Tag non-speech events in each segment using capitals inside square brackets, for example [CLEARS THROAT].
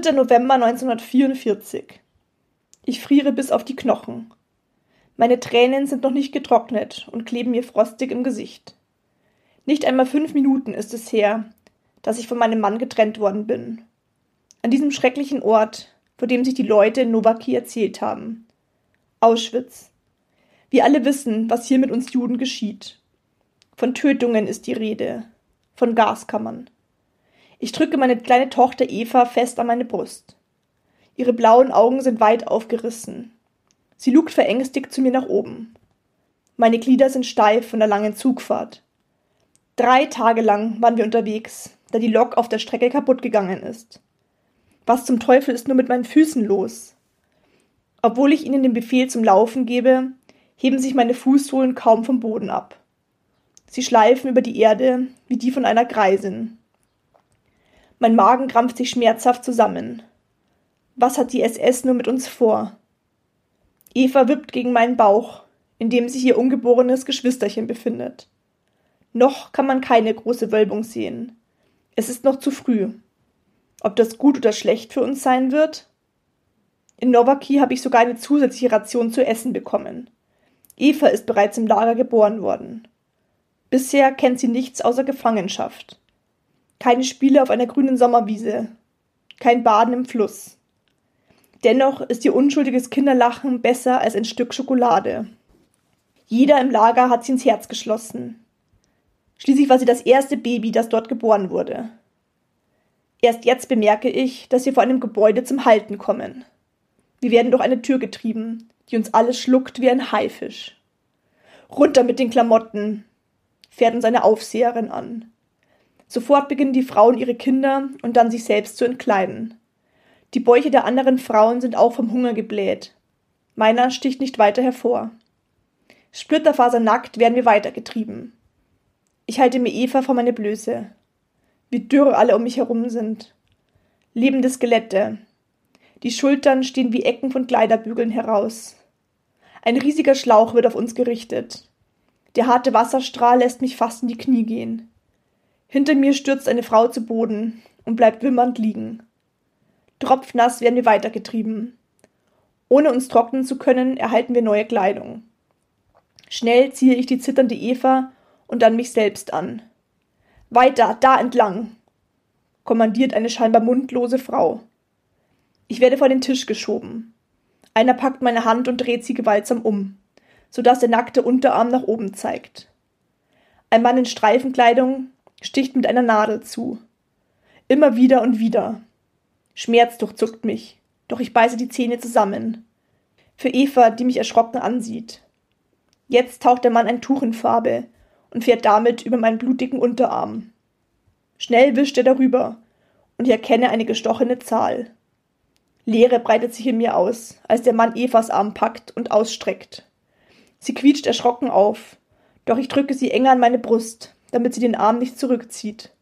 3. November 1944. Ich friere bis auf die Knochen. Meine Tränen sind noch nicht getrocknet und kleben mir frostig im Gesicht. Nicht einmal fünf Minuten ist es her, dass ich von meinem Mann getrennt worden bin. An diesem schrecklichen Ort, vor dem sich die Leute in Nowaki erzählt haben. Auschwitz. Wir alle wissen, was hier mit uns Juden geschieht. Von Tötungen ist die Rede, von Gaskammern. Ich drücke meine kleine Tochter Eva fest an meine Brust. Ihre blauen Augen sind weit aufgerissen. Sie lugt verängstigt zu mir nach oben. Meine Glieder sind steif von der langen Zugfahrt. Drei Tage lang waren wir unterwegs, da die Lok auf der Strecke kaputt gegangen ist. Was zum Teufel ist nur mit meinen Füßen los? Obwohl ich ihnen den Befehl zum Laufen gebe, heben sich meine Fußsohlen kaum vom Boden ab. Sie schleifen über die Erde wie die von einer Greisin. Mein Magen krampft sich schmerzhaft zusammen. Was hat die SS nur mit uns vor? Eva wippt gegen meinen Bauch, in dem sich ihr ungeborenes Geschwisterchen befindet. Noch kann man keine große Wölbung sehen. Es ist noch zu früh. Ob das gut oder schlecht für uns sein wird? In Nowaki habe ich sogar eine zusätzliche Ration zu essen bekommen. Eva ist bereits im Lager geboren worden. Bisher kennt sie nichts außer Gefangenschaft. Keine Spiele auf einer grünen Sommerwiese. Kein Baden im Fluss. Dennoch ist ihr unschuldiges Kinderlachen besser als ein Stück Schokolade. Jeder im Lager hat sie ins Herz geschlossen. Schließlich war sie das erste Baby, das dort geboren wurde. Erst jetzt bemerke ich, dass wir vor einem Gebäude zum Halten kommen. Wir werden durch eine Tür getrieben, die uns alles schluckt wie ein Haifisch. Runter mit den Klamotten, fährt uns eine Aufseherin an. Sofort beginnen die Frauen ihre Kinder und dann sich selbst zu entkleiden. Die Bäuche der anderen Frauen sind auch vom Hunger gebläht. Meiner sticht nicht weiter hervor. Splitterfasernackt werden wir weitergetrieben. Ich halte mir Eva vor meine Blöße. Wie dürr alle um mich herum sind. Lebende Skelette. Die Schultern stehen wie Ecken von Kleiderbügeln heraus. Ein riesiger Schlauch wird auf uns gerichtet. Der harte Wasserstrahl lässt mich fast in die Knie gehen. Hinter mir stürzt eine Frau zu Boden und bleibt wimmernd liegen. Tropfnass werden wir weitergetrieben. Ohne uns trocknen zu können, erhalten wir neue Kleidung. Schnell ziehe ich die zitternde Eva und dann mich selbst an. Weiter, da entlang, kommandiert eine scheinbar mundlose Frau. Ich werde vor den Tisch geschoben. Einer packt meine Hand und dreht sie gewaltsam um, so dass der nackte Unterarm nach oben zeigt. Ein Mann in Streifenkleidung sticht mit einer Nadel zu. Immer wieder und wieder. Schmerz durchzuckt mich, doch ich beiße die Zähne zusammen. Für Eva, die mich erschrocken ansieht. Jetzt taucht der Mann ein Tuch in Farbe und fährt damit über meinen blutigen Unterarm. Schnell wischt er darüber und ich erkenne eine gestochene Zahl. Leere breitet sich in mir aus, als der Mann Evas Arm packt und ausstreckt. Sie quietscht erschrocken auf, doch ich drücke sie enger an meine Brust, damit sie den Arm nicht zurückzieht.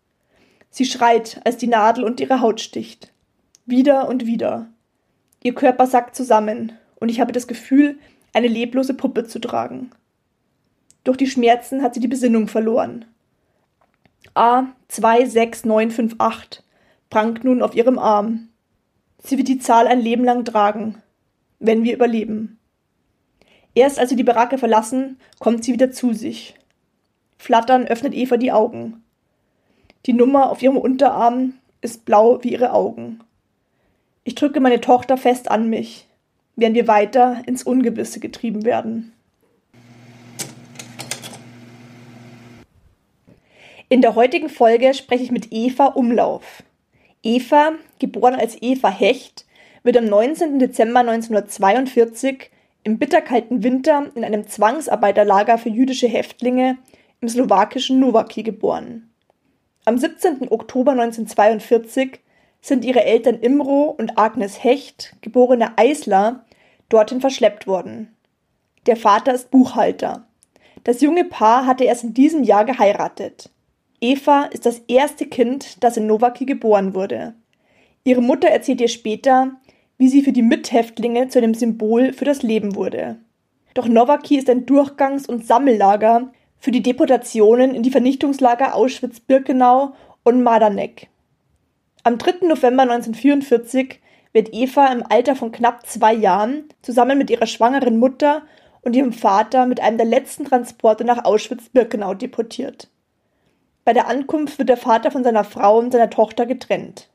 Sie schreit, als die Nadel und ihre Haut sticht. Wieder und wieder. Ihr Körper sackt zusammen, und ich habe das Gefühl, eine leblose Puppe zu tragen. Durch die Schmerzen hat sie die Besinnung verloren. A 26958 prangt nun auf ihrem Arm. Sie wird die Zahl ein Leben lang tragen, wenn wir überleben. Erst als sie die Baracke verlassen, kommt sie wieder zu sich. Flattern öffnet Eva die Augen. Die Nummer auf ihrem Unterarm ist blau wie ihre Augen. Ich drücke meine Tochter fest an mich, während wir weiter ins Ungewisse getrieben werden. In der heutigen Folge spreche ich mit Eva Umlauf. Eva, geboren als Eva Hecht, wird am 19. Dezember 1942 im bitterkalten Winter in einem Zwangsarbeiterlager für jüdische Häftlinge im slowakischen Nowaki geboren. Am 17. Oktober 1942 sind ihre Eltern Imro und Agnes Hecht, geborene Eisler, dorthin verschleppt worden. Der Vater ist Buchhalter. Das junge Paar hatte erst in diesem Jahr geheiratet. Eva ist das erste Kind, das in Nowaki geboren wurde. Ihre Mutter erzählt ihr später, wie sie für die Mithäftlinge zu einem Symbol für das Leben wurde. Doch Nowaki ist ein Durchgangs- und Sammellager für die Deportationen in die Vernichtungslager Auschwitz-Birkenau und Madanek. Am 3. November 1944 wird Eva im Alter von knapp zwei Jahren zusammen mit ihrer schwangeren Mutter und ihrem Vater mit einem der letzten Transporte nach Auschwitz-Birkenau deportiert. Bei der Ankunft wird der Vater von seiner Frau und seiner Tochter getrennt.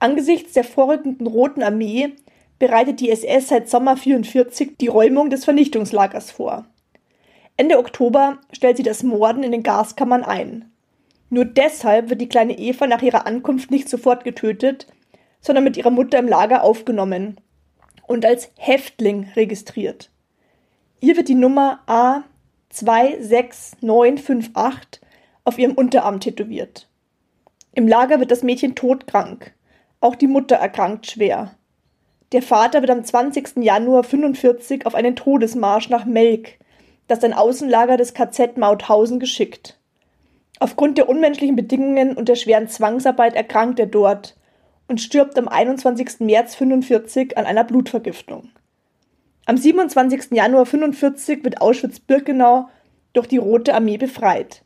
Angesichts der vorrückenden Roten Armee bereitet die SS seit Sommer 1944 die Räumung des Vernichtungslagers vor. Ende Oktober stellt sie das Morden in den Gaskammern ein. Nur deshalb wird die kleine Eva nach ihrer Ankunft nicht sofort getötet, sondern mit ihrer Mutter im Lager aufgenommen und als Häftling registriert. Ihr wird die Nummer A26958 auf ihrem Unterarm tätowiert. Im Lager wird das Mädchen todkrank. Auch die Mutter erkrankt schwer. Der Vater wird am 20. Januar 45 auf einen Todesmarsch nach Melk, das ein Außenlager des KZ Mauthausen geschickt. Aufgrund der unmenschlichen Bedingungen und der schweren Zwangsarbeit erkrankt er dort und stirbt am 21. März 45 an einer Blutvergiftung. Am 27. Januar 45 wird Auschwitz-Birkenau durch die Rote Armee befreit.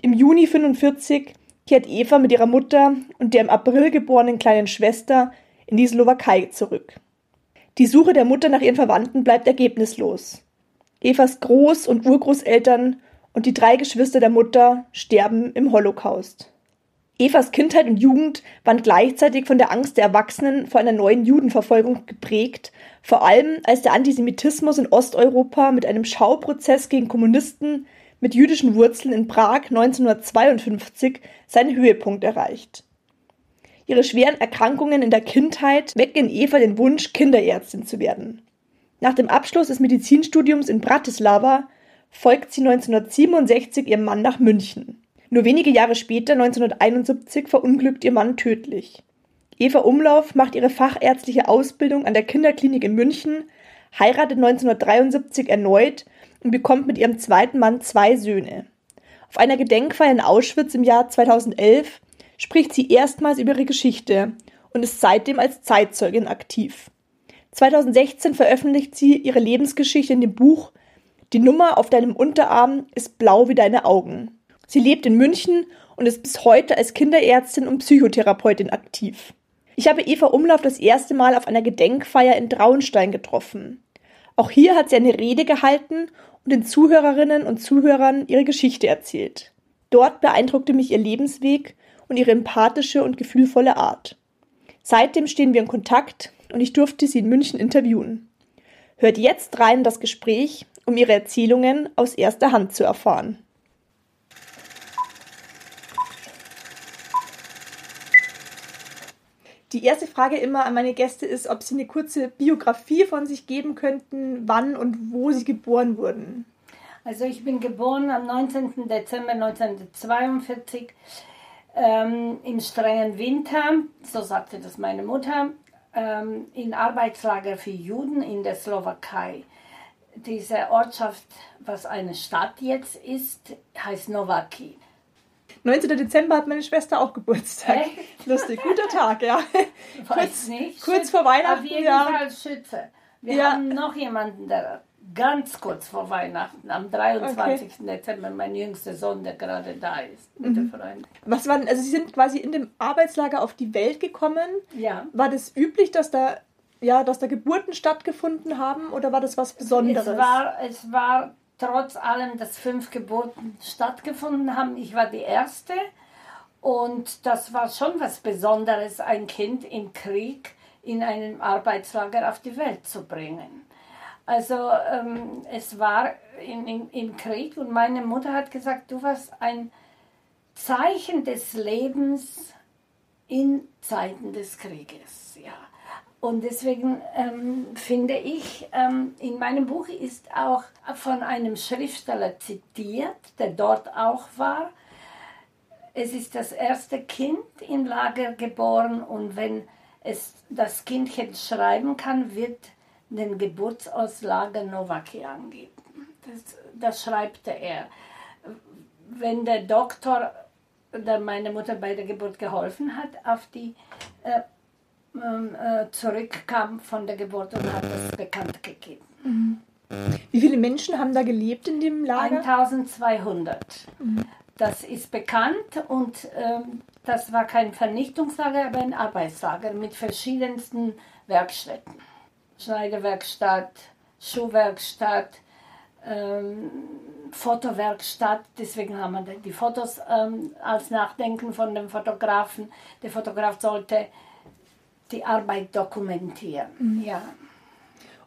Im Juni 45 kehrt Eva mit ihrer Mutter und der im April geborenen kleinen Schwester in die Slowakei zurück. Die Suche der Mutter nach ihren Verwandten bleibt ergebnislos. Evas Groß- und Urgroßeltern und die drei Geschwister der Mutter sterben im Holocaust. Evas Kindheit und Jugend waren gleichzeitig von der Angst der Erwachsenen vor einer neuen Judenverfolgung geprägt, vor allem als der Antisemitismus in Osteuropa mit einem Schauprozess gegen Kommunisten mit jüdischen Wurzeln in Prag 1952 seinen Höhepunkt erreicht. Ihre schweren Erkrankungen in der Kindheit wecken in Eva den Wunsch, Kinderärztin zu werden. Nach dem Abschluss des Medizinstudiums in Bratislava folgt sie 1967 ihrem Mann nach München. Nur wenige Jahre später, 1971, verunglückt ihr Mann tödlich. Eva Umlauf macht ihre fachärztliche Ausbildung an der Kinderklinik in München, heiratet 1973 erneut und bekommt mit ihrem zweiten Mann zwei Söhne. Auf einer Gedenkfeier in Auschwitz im Jahr 2011 spricht sie erstmals über ihre Geschichte und ist seitdem als Zeitzeugin aktiv. 2016 veröffentlicht sie ihre Lebensgeschichte in dem Buch Die Nummer auf deinem Unterarm ist blau wie deine Augen. Sie lebt in München und ist bis heute als Kinderärztin und Psychotherapeutin aktiv. Ich habe Eva Umlauf das erste Mal auf einer Gedenkfeier in Traunstein getroffen. Auch hier hat sie eine Rede gehalten und den Zuhörerinnen und Zuhörern ihre Geschichte erzählt. Dort beeindruckte mich ihr Lebensweg und ihre empathische und gefühlvolle Art. Seitdem stehen wir in Kontakt und ich durfte sie in München interviewen. Hört jetzt rein das Gespräch, um ihre Erzählungen aus erster Hand zu erfahren. Die erste Frage immer an meine Gäste ist, ob sie eine kurze Biografie von sich geben könnten, wann und wo sie geboren wurden. Also ich bin geboren am 19. Dezember 1942 ähm, im strengen Winter, so sagte das meine Mutter, ähm, in Arbeitslager für Juden in der Slowakei. Diese Ortschaft, was eine Stadt jetzt ist, heißt Novaki. 19. Dezember hat meine Schwester auch Geburtstag. Echt? [LAUGHS] Lustig, guter Tag, ja. Weiß kurz, nicht. kurz vor Weihnachten, Auf jeden ja. Fall Schütze. Wir Ja. haben noch jemanden, der ganz kurz vor Weihnachten, am 23. Dezember, mein jüngster Sohn, der gerade da ist, mit Mhm. der Freundin. Was waren, also Sie sind quasi in dem Arbeitslager auf die Welt gekommen. Ja. War das üblich, dass da ja, dass da Geburten stattgefunden haben oder war das was Besonderes? Es war, es war trotz allem, dass fünf Geburten stattgefunden haben. Ich war die erste und das war schon was Besonderes, ein Kind im Krieg in einem Arbeitslager auf die Welt zu bringen. Also ähm, es war in, in, im Krieg und meine Mutter hat gesagt, du warst ein Zeichen des Lebens in Zeiten des Krieges. Ja. Und deswegen ähm, finde ich, ähm, in meinem Buch ist auch von einem Schriftsteller zitiert, der dort auch war. Es ist das erste Kind im Lager geboren und wenn es das Kindchen schreiben kann, wird den Geburtsort Lager Novaki angeben. Das, das schreibt er. Wenn der Doktor, der meine Mutter bei der Geburt geholfen hat, auf die äh, ähm, äh, zurückkam von der Geburt und hat das bekannt gegeben. Mhm. Wie viele Menschen haben da gelebt in dem Lager? 1200. Mhm. Das ist bekannt und ähm, das war kein Vernichtungslager, aber ein Arbeitslager mit verschiedensten Werkstätten. Schneiderwerkstatt, Schuhwerkstatt, ähm, Fotowerkstatt. Deswegen haben wir die Fotos ähm, als Nachdenken von dem Fotografen. Der Fotograf sollte die Arbeit dokumentieren. Mhm. Ja.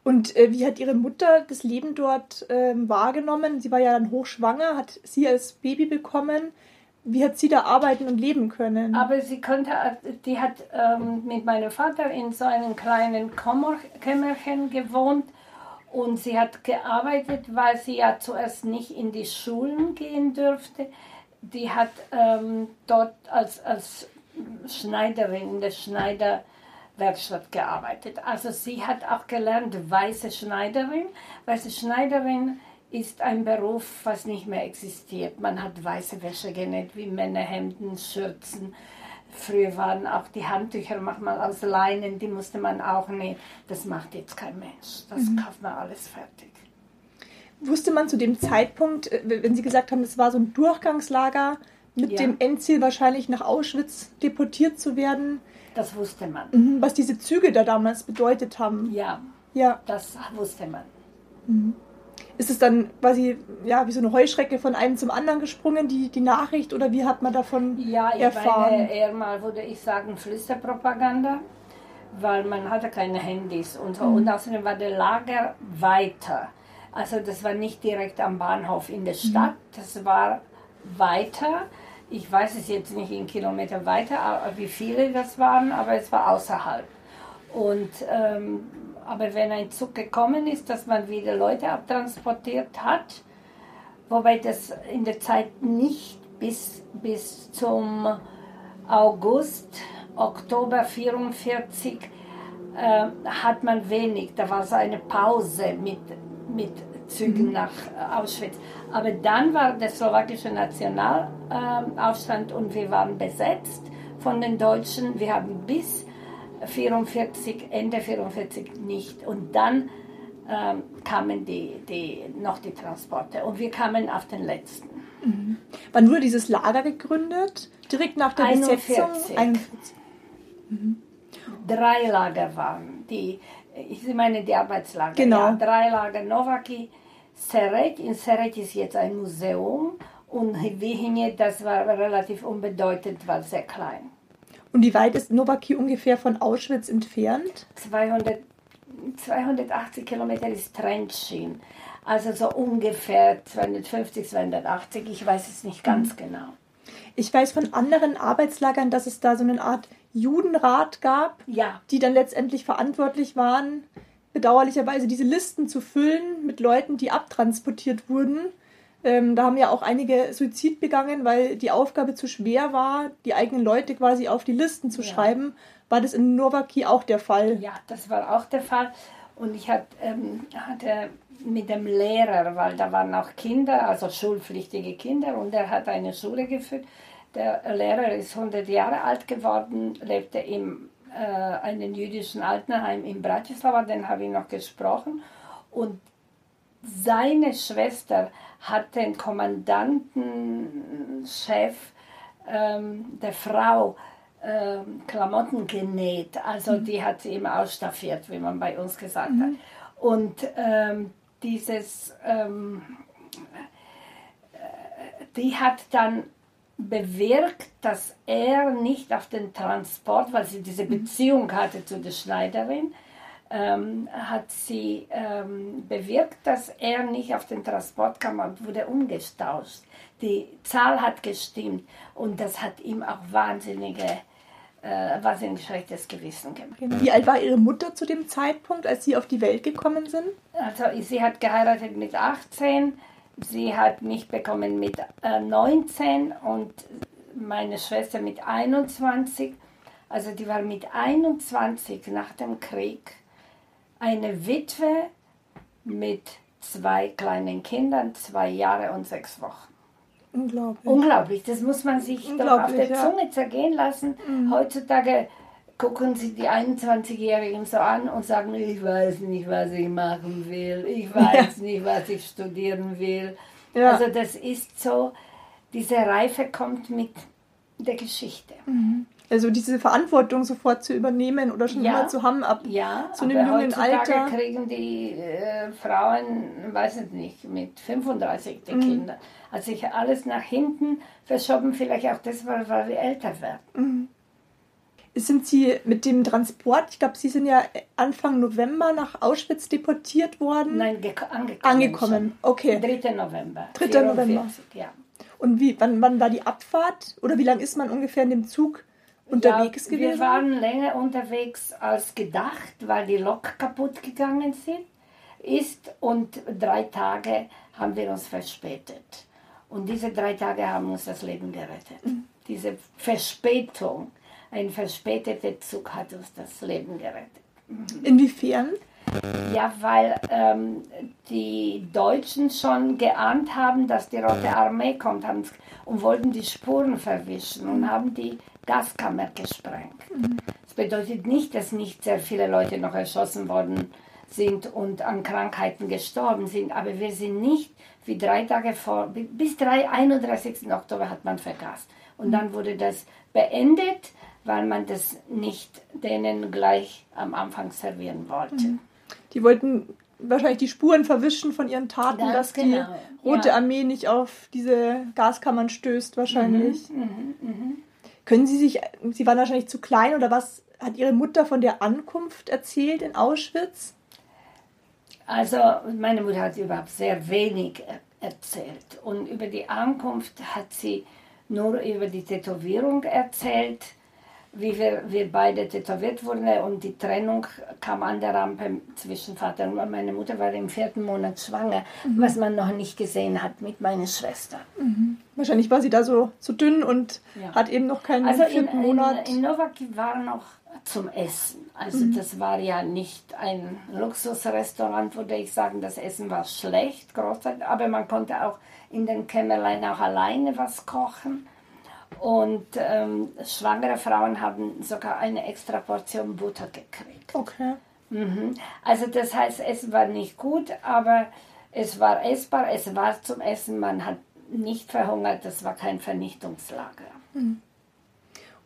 Und äh, wie hat Ihre Mutter das Leben dort äh, wahrgenommen? Sie war ja dann hochschwanger, hat sie als Baby bekommen. Wie hat sie da arbeiten und leben können? Aber sie konnte, die hat ähm, mit meinem Vater in so einem kleinen Kämmerchen gewohnt und sie hat gearbeitet, weil sie ja zuerst nicht in die Schulen gehen dürfte. Die hat ähm, dort als, als Schneiderin in der Schneiderwerkstatt gearbeitet. Also sie hat auch gelernt, weiße Schneiderin. Weiße Schneiderin ist ein Beruf, was nicht mehr existiert. Man hat weiße Wäsche genäht, wie Männerhemden, Schürzen. Früher waren auch die Handtücher manchmal aus Leinen, die musste man auch nähen. Das macht jetzt kein Mensch. Das mhm. kauft man alles fertig. Wusste man zu dem Zeitpunkt, äh, wenn Sie gesagt haben, es war so ein Durchgangslager mit ja. dem Endziel wahrscheinlich nach Auschwitz deportiert zu werden? Das wusste man. Mhm, was diese Züge da damals bedeutet haben. Ja, ja. das wusste man. Mhm ist es dann quasi ja, wie so eine Heuschrecke von einem zum anderen gesprungen, die, die Nachricht, oder wie hat man davon ja, ich erfahren? Meine, eher mal würde ich sagen Flüsterpropaganda, weil man hatte keine Handys und so. Mhm. Und außerdem war der Lager weiter. Also das war nicht direkt am Bahnhof in der Stadt, mhm. das war weiter. Ich weiß es jetzt nicht in Kilometer weiter, wie viele das waren, aber es war außerhalb. Und ähm, aber wenn ein Zug gekommen ist, dass man wieder Leute abtransportiert hat, wobei das in der Zeit nicht bis, bis zum August, Oktober 44 äh, hat man wenig. Da war so eine Pause mit, mit Zügen mhm. nach Auschwitz. Aber dann war der slowakische Nationalaufstand äh, und wir waren besetzt von den Deutschen. Wir haben bis 44, Ende 44 nicht. Und dann ähm, kamen die, die, noch die Transporte und wir kamen auf den letzten. Mhm. Wann wurde dieses Lager gegründet? Direkt nach der 41. Besetzung? 41. Mhm. Drei Lager waren die, ich meine die Arbeitslager. Genau. Ja, drei Lager Novaki, Seret. In Seret ist jetzt ein Museum und Vihinje, das war relativ unbedeutend, war sehr klein. Und wie weit ist Novaki ungefähr von Auschwitz entfernt? 200, 280 Kilometer ist Trenčín. Also so ungefähr 250, 280, ich weiß es nicht ganz mhm. genau. Ich weiß von anderen Arbeitslagern, dass es da so eine Art Judenrat gab, ja. die dann letztendlich verantwortlich waren, bedauerlicherweise diese Listen zu füllen mit Leuten, die abtransportiert wurden. Ähm, da haben ja auch einige Suizid begangen, weil die Aufgabe zu schwer war, die eigenen Leute quasi auf die Listen zu ja. schreiben. War das in Novaki auch der Fall? Ja, das war auch der Fall. Und ich hat, ähm, hatte mit dem Lehrer, weil da waren auch Kinder, also schulpflichtige Kinder, und er hat eine Schule geführt. Der Lehrer ist 100 Jahre alt geworden, lebte im äh, einem jüdischen Altenheim in Bratislava, den habe ich noch gesprochen. Und seine Schwester hat den Kommandantenchef ähm, der Frau ähm, Klamotten genäht. Also die hat sie immer ausstaffiert, wie man bei uns gesagt hat. Und ähm, dieses, ähm, äh, die hat dann bewirkt, dass er nicht auf den Transport, weil sie diese Beziehung hatte zu der Schneiderin, ähm, hat sie ähm, bewirkt, dass er nicht auf den Transport kam und wurde umgestauscht. Die Zahl hat gestimmt und das hat ihm auch wahnsinnige, äh, wahnsinnig schlechtes Gewissen gemacht. Wie alt war Ihre Mutter zu dem Zeitpunkt, als Sie auf die Welt gekommen sind? Also sie hat geheiratet mit 18, sie hat mich bekommen mit äh, 19 und meine Schwester mit 21. Also die war mit 21 nach dem Krieg eine Witwe mit zwei kleinen Kindern, zwei Jahre und sechs Wochen. Unglaublich. Unglaublich, das muss man sich doch auf der ja. Zunge zergehen lassen. Heutzutage gucken sie die 21-Jährigen so an und sagen, ich weiß nicht, was ich machen will, ich [LAUGHS] weiß nicht, was ich studieren will. Ja. Also das ist so, diese Reife kommt mit der Geschichte. Also diese Verantwortung sofort zu übernehmen oder schon Ja. immer zu haben ab Ja, zu einem jungen Alter. kriegen die äh, Frauen, weiß ich nicht, mit 35 die Mhm. Kinder. Hat sich alles nach hinten verschoben, vielleicht auch das, weil, weil wir älter werden. Sind Sie mit dem Transport, ich glaube, Sie sind ja Anfang November nach Auschwitz deportiert worden? Nein, geko- angekommen. Angekommen, schon. okay. 3. November. 3. 44, November. Ja. Und wie, wann, wann war die Abfahrt? Oder wie lange ist man ungefähr in dem Zug unterwegs ja, gewesen? Wir waren länger unterwegs als gedacht, weil die Lok kaputt gegangen sind, ist und drei Tage haben wir uns verspätet. Und diese drei Tage haben uns das Leben gerettet. Mhm. Diese Verspätung, ein verspäteter Zug hat uns das Leben gerettet. Inwiefern? Ja, weil ähm, die Deutschen schon geahnt haben, dass die Rote Armee kommt haben, und wollten die Spuren verwischen und haben die Gaskammer gesprengt. Das bedeutet nicht, dass nicht sehr viele Leute noch erschossen worden sind und an Krankheiten gestorben sind, aber wir sind nicht wie drei Tage vor, bis 3, 31. Oktober hat man vergast. Und dann wurde das beendet, weil man das nicht denen gleich am Anfang servieren wollte. Die wollten wahrscheinlich die Spuren verwischen von ihren Taten, Ganz dass genau, die Rote ja. Armee nicht auf diese Gaskammern stößt, wahrscheinlich. Mhm, Können Sie sich, Sie waren wahrscheinlich zu klein oder was hat Ihre Mutter von der Ankunft erzählt in Auschwitz? Also meine Mutter hat überhaupt sehr wenig er erzählt. Und über die Ankunft hat sie nur über die Tätowierung erzählt, wie wir, wir beide tätowiert wurden. Und die Trennung kam an der Rampe zwischen Vater und meine Mutter war im vierten Monat schwanger, was man noch nicht gesehen hat mit meiner Schwester. Wahrscheinlich war sie da so, so dünn und Ja. hat eben noch keinen Also in, vierten in, Monat. in Novaki war noch zum Essen. Also das war ja nicht ein Luxusrestaurant, würde ich sagen. Das Essen war schlecht, großartig, aber man konnte auch in den Kämmerlein auch alleine was kochen. Und ähm, schwangere Frauen haben sogar eine extra Portion Butter gekriegt. okay. Mhm. Also das heißt, es war nicht gut, aber es war essbar, es war zum Essen, man hat nicht verhungert, das war kein Vernichtungslager.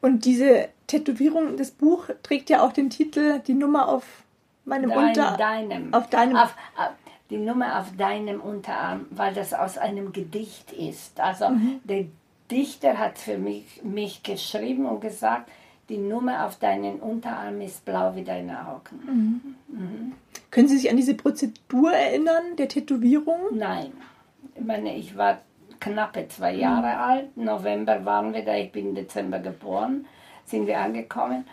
Und diese Tätowierung, das Buch trägt ja auch den Titel Die Nummer auf meinem Dein, Unter. deinem, auf deinem- auf, auf, die Nummer auf deinem Unterarm, weil das aus einem Gedicht ist. Also Mhm. der Dichter hat für mich, mich geschrieben und gesagt, die Nummer auf deinen Unterarm ist blau wie deine Augen. Können Sie sich an diese Prozedur erinnern, der Tätowierung? Nein, ich meine, ich war knappe zwei Mhm. Jahre alt. November waren wir da, ich bin im Dezember geboren, sind wir angekommen.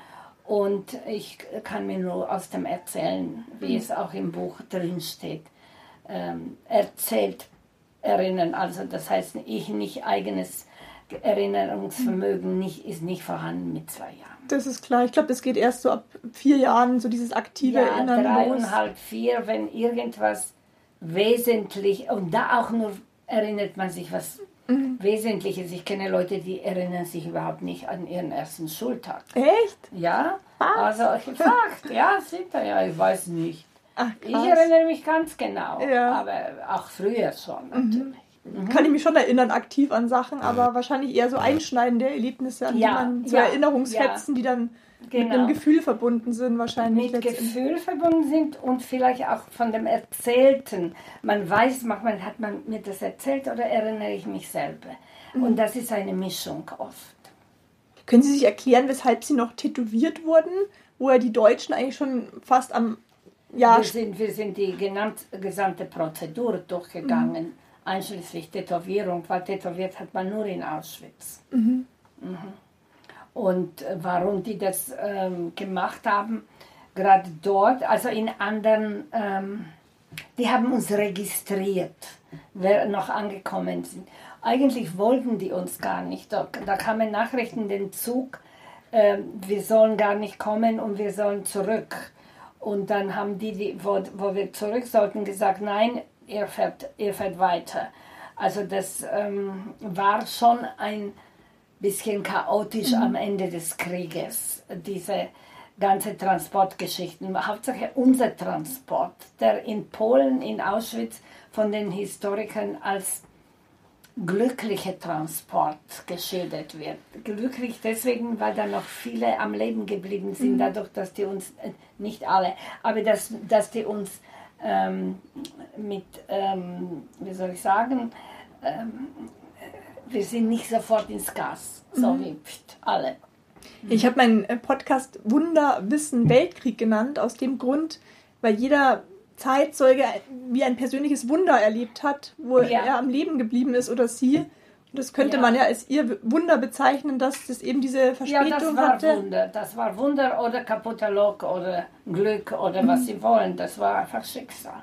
Und ich kann mir nur aus dem Erzählen, Mhm. wie es auch im Buch drin steht, ähm, erzählt erinnern. Also das heißt, ich nicht eigenes Erinnerungsvermögen nicht, ist nicht vorhanden mit zwei Jahren. Das ist klar. Ich glaube, das geht erst so ab vier Jahren, so dieses aktive Ja, Erinnern los. dreieinhalb, vier, wenn irgendwas wesentlich, und da auch nur erinnert man sich was Mhm. Wesentliches. Ich kenne Leute, die erinnern sich überhaupt nicht an ihren ersten Schultag. Echt? Ja, also Fakt, ja, sind da ja, ich weiß nicht. Ach, Ich erinnere mich ganz genau, Ja. Mhm. aber auch früher schon natürlich. Kann ich mich schon erinnern, aktiv an Sachen, aber wahrscheinlich eher so einschneidende Erlebnisse, an Ja, die man so ja, Erinnerungsfetzen, die dann mit Genau. einem Gefühl verbunden sind, wahrscheinlich. mit. Gefühl verbunden sind und vielleicht auch von dem Erzählten. Man weiß, manchmal hat man mir das erzählt oder erinnere ich mich selber. Mhm. Und das ist eine Mischung oft. Können Sie sich erklären, weshalb Sie noch tätowiert wurden, wo ja die Deutschen eigentlich schon fast am ja, Wir sind, wir sind die genannt, gesamte Prozedur durchgegangen, einschließlich Tätowierung, weil tätowiert hat man nur in Auschwitz. Mhm. Und äh, warum die das ähm, gemacht haben, gerade dort, also in anderen, ähm, die haben uns registriert, wer noch angekommen sind. Eigentlich wollten die uns gar nicht. Da, da kamen Nachrichten den Zug, ähm, wir sollen gar nicht kommen und wir sollen zurück. Und dann haben die, die wo, wo wir zurück sollten, gesagt, nein, ihr fährt, ihr fährt weiter. Also das ähm, war schon ein bisschen chaotisch am Ende des Krieges, diese ganze Transportgeschichten. Hauptsache unser Transport, der in Polen, in Auschwitz von den Historikern als glücklicher Transport geschildert wird. Glücklich deswegen, weil da noch viele am Leben geblieben sind, dadurch, dass die uns, äh, nicht alle, aber dass, dass die uns ähm, mit, ähm, wie soll ich sagen, ähm, wir sind nicht sofort ins Gas, so wie pft, alle. Ich habe meinen äh, Podcast Wunder, Wissen, Weltkrieg genannt, aus dem Grund, weil jeder Zeitzeuge wie ein persönliches Wunder erlebt hat, wo Ja. er am Leben geblieben ist oder sie. Das könnte Ja. man ja als ihr Wunder bezeichnen, dass das eben diese Ja, Verspätung das war hatte. Wunder. Das war Wunder oder kaputter Lok oder Glück oder was sie wollen. Das war einfach Schicksal.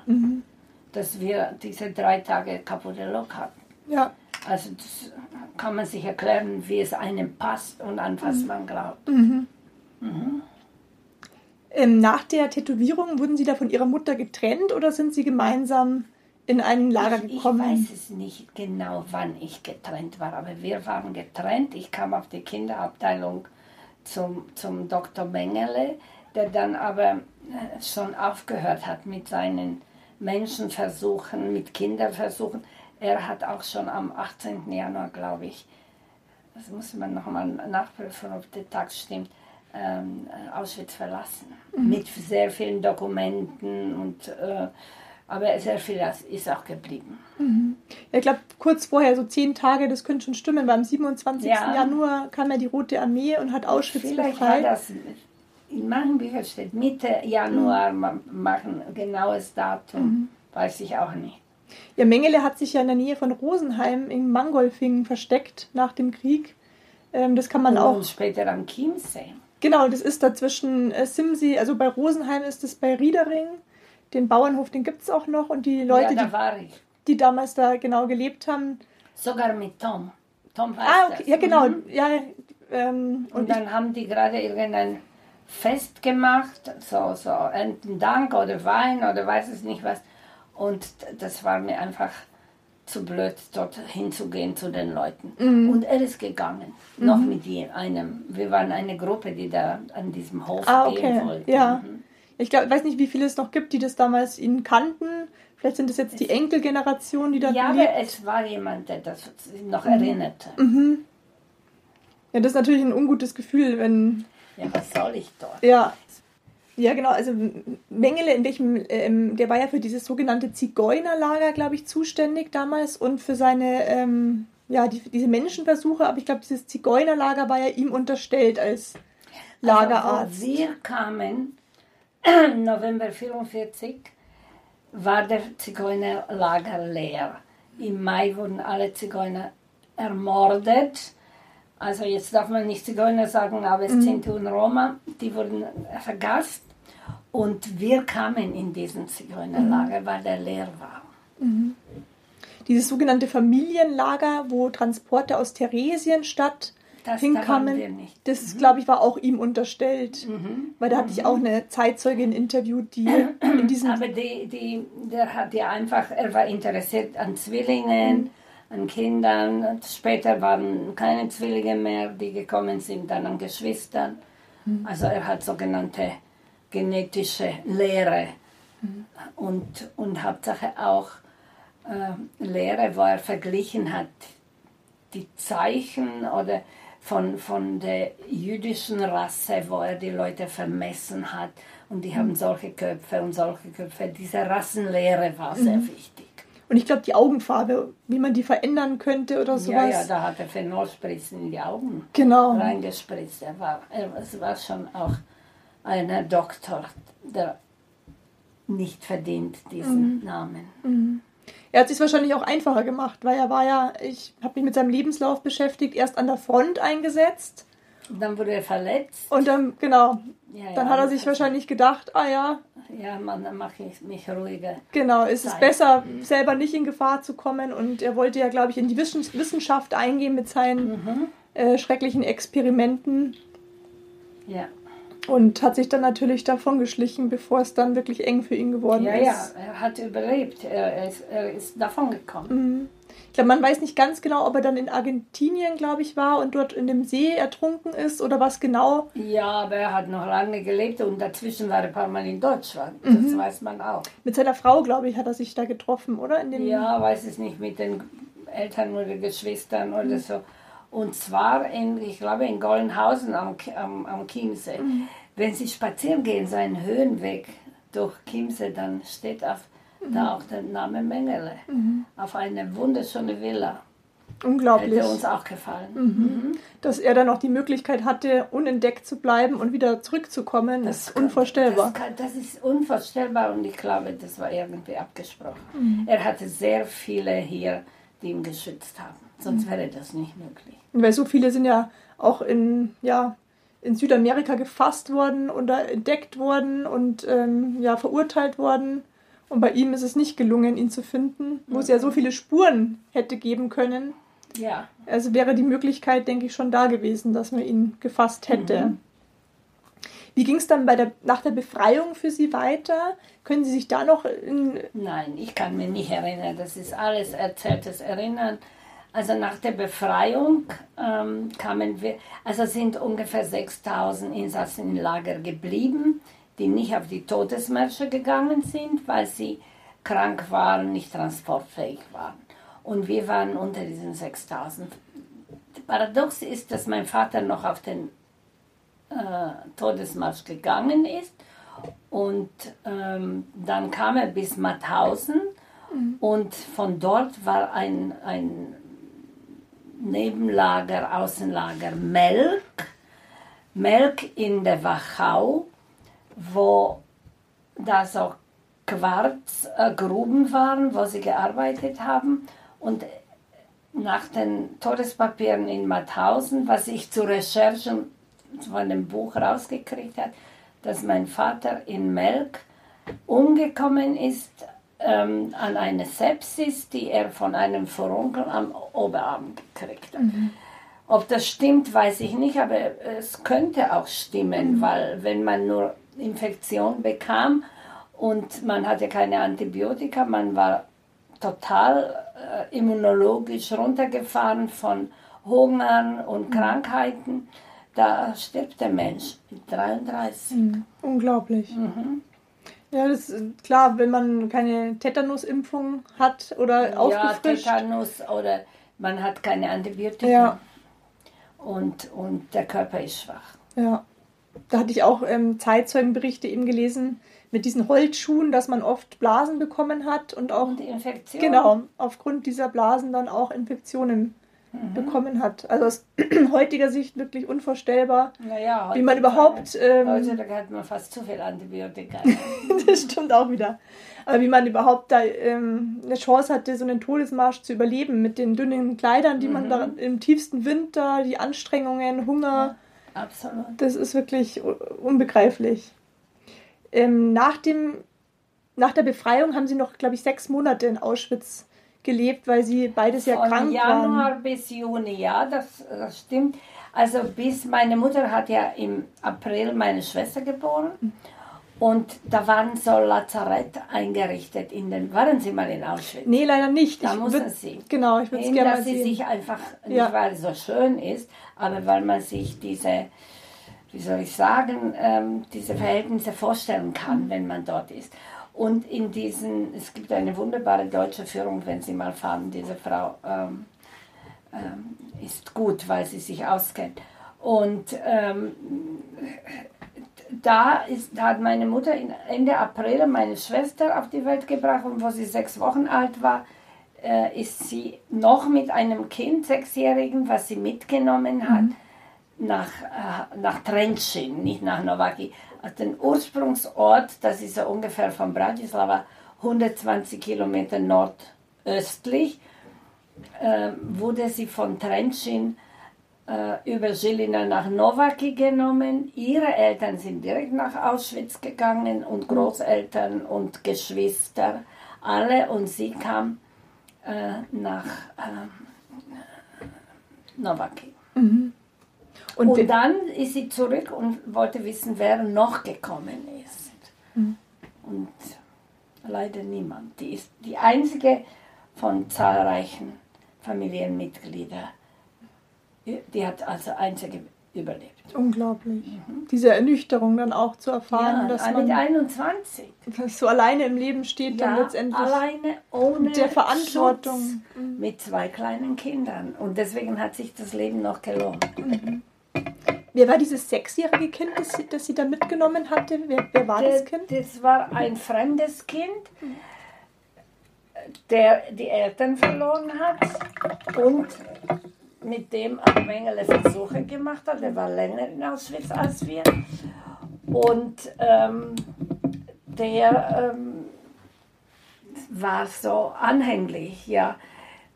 Dass wir diese drei Tage kaputte Lok hatten. Ja. Also das kann man sich erklären, wie es einem passt und an was man glaubt. Ähm, nach der Tätowierung wurden Sie da von Ihrer Mutter getrennt oder sind Sie gemeinsam in ein Lager Ich gekommen? weiß es nicht genau, wann ich getrennt war, aber wir waren getrennt. Ich kam auf die Kinderabteilung zum, zum Dr. Mengele, der dann aber äh, schon aufgehört hat mit seinen Menschenversuchen, mit Kinderversuchen. Er hat auch schon am 18. Januar, glaube ich, das muss man nochmal nachprüfen, ob der Tag stimmt, ähm, äh, Auschwitz verlassen. Mit sehr vielen Dokumenten und äh, aber sehr viel ist auch geblieben. Ja, ich glaube, kurz vorher, so zehn Tage, das könnte schon stimmen, weil am 27. Ja. Januar kam ja die Rote Armee und hat Auschwitz Vielleicht war befreit. das, in manchen Büchern steht Mitte Januar, ma- machen genaues Datum, weiß ich auch nicht. Ja, Mengele hat sich ja in der Nähe von Rosenheim in Mangolfingen versteckt nach dem Krieg. Ähm, das kann man Und auch. später am Chiemsee. Genau, das ist da zwischen äh, Simsee, also bei Rosenheim ist es bei Riedering. Den Bauernhof, den gibt es auch noch. Und die Leute, ja, da die, war ich. die damals da genau gelebt haben. Sogar mit Tom. Tom weiß Ah, okay, das. ja, genau. Mhm. Ja, ähm, Und, und ich, dann haben die gerade irgendein Fest gemacht, so, so Erntendank oder Wein oder weiß es nicht was. Und das war mir einfach zu blöd, dort hinzugehen zu den Leuten. Mhm. Und er ist gegangen, noch mit einem. Wir waren eine Gruppe, die da an diesem Hof ah, gehen okay. wollte. Ja. Mhm. Ich glaub, weiß nicht, wie viele es noch gibt, die das damals ihn kannten. Vielleicht sind es jetzt die Enkelgeneration, die da Ja, lebt. aber es war jemand, der das noch Mhm. erinnerte. Ja, das ist natürlich ein ungutes Gefühl, wenn Ja, was soll ich dort? Ja. Ja, genau. Also Mengele, in welchem, ähm, der war ja für dieses sogenannte Zigeunerlager, glaube ich, zuständig damals und für seine, ähm, ja, die, diese Menschenversuche. Aber ich glaube, dieses Zigeunerlager war ja ihm unterstellt als Lagerarzt. Also, wo wir kamen, [CLEARS THROAT] November 44, war der Zigeunerlager leer. Im Mai wurden alle Zigeuner ermordet. Also jetzt darf man nicht Zigeuner sagen, aber es sind und Roma, die wurden vergast. Und wir kamen in diesen Zigeunerlager, weil der leer war. Dieses sogenannte Familienlager, wo Transporte aus Theresienstadt Das hinkamen, wir nicht. das, glaube ich, war auch ihm unterstellt. Weil da hatte ich auch eine Zeitzeugin interviewt, die [CLEARS THROAT] in diesem Aber die, die, der hat ja einfach, er war interessiert an Zwillingen, an Kindern. Später waren keine Zwillinge mehr, die gekommen sind, dann an Geschwistern. Also er hat sogenannte genetische Lehre. Und, und Hauptsache auch äh, Lehre, wo er verglichen hat, die Zeichen oder von, von der jüdischen Rasse, wo er die Leute vermessen hat. Und die haben solche Köpfe und solche Köpfe. Diese Rassenlehre war sehr Mhm. wichtig. Und ich glaube, die Augenfarbe, wie man die verändern könnte oder Ja, sowas. ja, da hat er Phenolspritzen in die Augen Genau. reingespritzt. Er war, er, war schon auch ein Doktor, der nicht verdient diesen Mhm. Namen. Er hat sich wahrscheinlich auch einfacher gemacht, weil er war ja, ich habe mich mit seinem Lebenslauf beschäftigt, erst an der Front eingesetzt. Dann wurde er verletzt. und dann, genau, Ja, dann ja, hat er sich wahrscheinlich gedacht, ah ja, Ja, man, dann mache ich mich ruhiger. genau, ist es Zeit. besser, selber nicht in Gefahr zu kommen. Und er wollte ja, glaube ich, in die Wissen- Wissenschaft eingehen mit seinen äh, schrecklichen Experimenten. Ja, und hat sich dann natürlich davon geschlichen, bevor es dann wirklich eng für ihn geworden ja, ist. ja, er hat überlebt. Er, ist, er ist davon gekommen. Ich glaube, man weiß nicht ganz genau, ob er dann in Argentinien, glaube ich, war und dort in dem See ertrunken ist oder was genau. Ja, aber er hat noch lange gelebt und dazwischen war er ein paar Mal in Deutschland. Das weiß man auch. Mit seiner Frau, glaube ich, hat er sich da getroffen, oder? Ja, weiß es nicht, mit den Eltern oder Geschwistern oder so. Und zwar, in, ich glaube, in Gollenhausen am, am, am Chiemsee. Wenn Sie spazieren gehen, so einen Höhenweg durch Chiemsee, dann steht auf, da auch der Name Mengele. Auf eine wunderschöne Villa. Unglaublich, Hätte uns auch gefallen. dass er dann noch die Möglichkeit hatte, unentdeckt zu bleiben und wieder zurückzukommen. Das ist kann- unvorstellbar. Das, kann, das ist unvorstellbar und ich glaube, das war irgendwie abgesprochen. Er hatte sehr viele hier, die ihn geschützt haben. Sonst wäre das nicht möglich. Weil so viele sind ja auch in, ja, in Südamerika gefasst worden oder entdeckt worden und ähm, ja, verurteilt worden. Und bei ihm ist es nicht gelungen, ihn zu finden, wo es ja so viele Spuren hätte geben können. Ja, Also wäre die Möglichkeit, denke ich, schon da gewesen, dass man ihn gefasst hätte. Wie ging es dann bei der, nach der Befreiung für Sie weiter? Können Sie sich da noch in, nein, ich kann mich nicht erinnern. Das ist alles erzähltes Erinnern. Also nach der Befreiung ähm, kamen wir, also sind ungefähr 6000 Insassen im Lager geblieben, die nicht auf die Todesmärsche gegangen sind, weil sie krank waren, nicht transportfähig waren. Und wir waren unter diesen 6000. Paradox ist, dass mein Vater noch auf den äh, Todesmarsch gegangen ist und ähm, dann kam er bis Mauthausen und von dort war ein, ein Nebenlager, Außenlager Melk, Melk in der Wachau, wo da so Quarzgruben waren, wo sie gearbeitet haben. Und nach den Todespapieren in Mauthausen, was ich zu Recherchen von dem Buch rausgekriegt habe, dass mein Vater in Melk umgekommen ist ähm, an eine Sepsis, die er von einem Furunkel am Oberarm gekriegt hat. Ob das stimmt, weiß ich nicht, aber es könnte auch stimmen, weil wenn man nur Infektion bekam und man hatte keine Antibiotika, man war total äh, immunologisch runtergefahren von Hungern und Krankheiten, da stirbt der Mensch mit 33. unglaublich. Ja, das ist klar, wenn man keine Tetanusimpfung hat oder Ja, aufgefrischt. Tetanus oder man hat keine Antibiotika. Ja. Und, und der Körper ist schwach. Ja. Da hatte ich auch ähm, Zeitzeugenberichte eben gelesen mit diesen Holzschuhen, dass man oft Blasen bekommen hat und auch Und die Infektion. genau aufgrund dieser Blasen dann auch Infektionen Mhm. bekommen hat. Also aus [CLEARS THROAT] heutiger Sicht wirklich unvorstellbar, Naja, wie man überhaupt ähm, Heutzutage hat man fast zu viel Antibiotika. [LAUGHS] das stimmt auch wieder. Aber wie man überhaupt da ähm, eine Chance hatte, so einen Todesmarsch zu überleben mit den dünnen Kleidern, die man da im tiefsten Winter, die Anstrengungen, Hunger, Absolut. das ist wirklich unbegreiflich. Ähm, nach, dem, nach der Befreiung haben sie noch, glaube ich, sechs Monate in Auschwitz gelebt, weil sie beides ja Von krank Januar waren. bis Juni, ja, das, das stimmt. Also bis meine Mutter hat ja im April meine Schwester geboren und da waren so Lazarett eingerichtet in den. Waren Sie mal in Auschwitz? Nee, leider nicht. Da Ich müssen würd- Sie. Genau, ich würde es gerne mal dass sie sehen. sich einfach, nicht Ja. weil es so schön ist, aber weil man sich diese, wie soll ich sagen, ähm, diese Verhältnisse vorstellen kann, wenn man dort ist. Und in diesen, es gibt eine wunderbare deutsche Führung, wenn Sie mal fahren, diese Frau ähm, ähm, ist gut, weil sie sich auskennt. Und ähm, da, ist, da hat meine Mutter Ende April meine Schwester auf die Welt gebracht und wo sie sechs Wochen alt war, äh, ist sie noch mit einem Kind, sechsjährigen, was sie mitgenommen hat, mhm. nach, äh, nach Trenčín, nicht nach Novaki. Den Ursprungsort, das ist so ungefähr von Bratislava 120 Kilometer nordöstlich, äh, wurde sie von Trenčín äh, über Žilina nach Novaki genommen. Ihre Eltern sind direkt nach Auschwitz gegangen und Großeltern und Geschwister, alle. Und sie kam äh, nach äh, Novaki. Mhm. Und, und dann ist sie zurück und wollte wissen, wer noch gekommen ist. Mhm. Und leider niemand. Die ist die einzige von zahlreichen Familienmitgliedern. Die hat also einzige überlebt. Unglaublich. Mhm. Diese Ernüchterung dann auch zu erfahren, ja, dass man mit 21 so alleine im Leben steht, ja, dann letztendlich alleine ohne der Verantwortung Schutz, mhm. mit zwei kleinen Kindern und deswegen hat sich das Leben noch gelohnt. Mhm. Wer war dieses sechsjährige Kind, das sie, das sie da mitgenommen hatte? Wer, wer war das, das Kind? Das war ein fremdes Kind, der die Eltern verloren hat und mit dem eine Menge Versuche gemacht hat. Der war länger in Auschwitz als wir. Und ähm, der ähm, war so anhänglich, ja.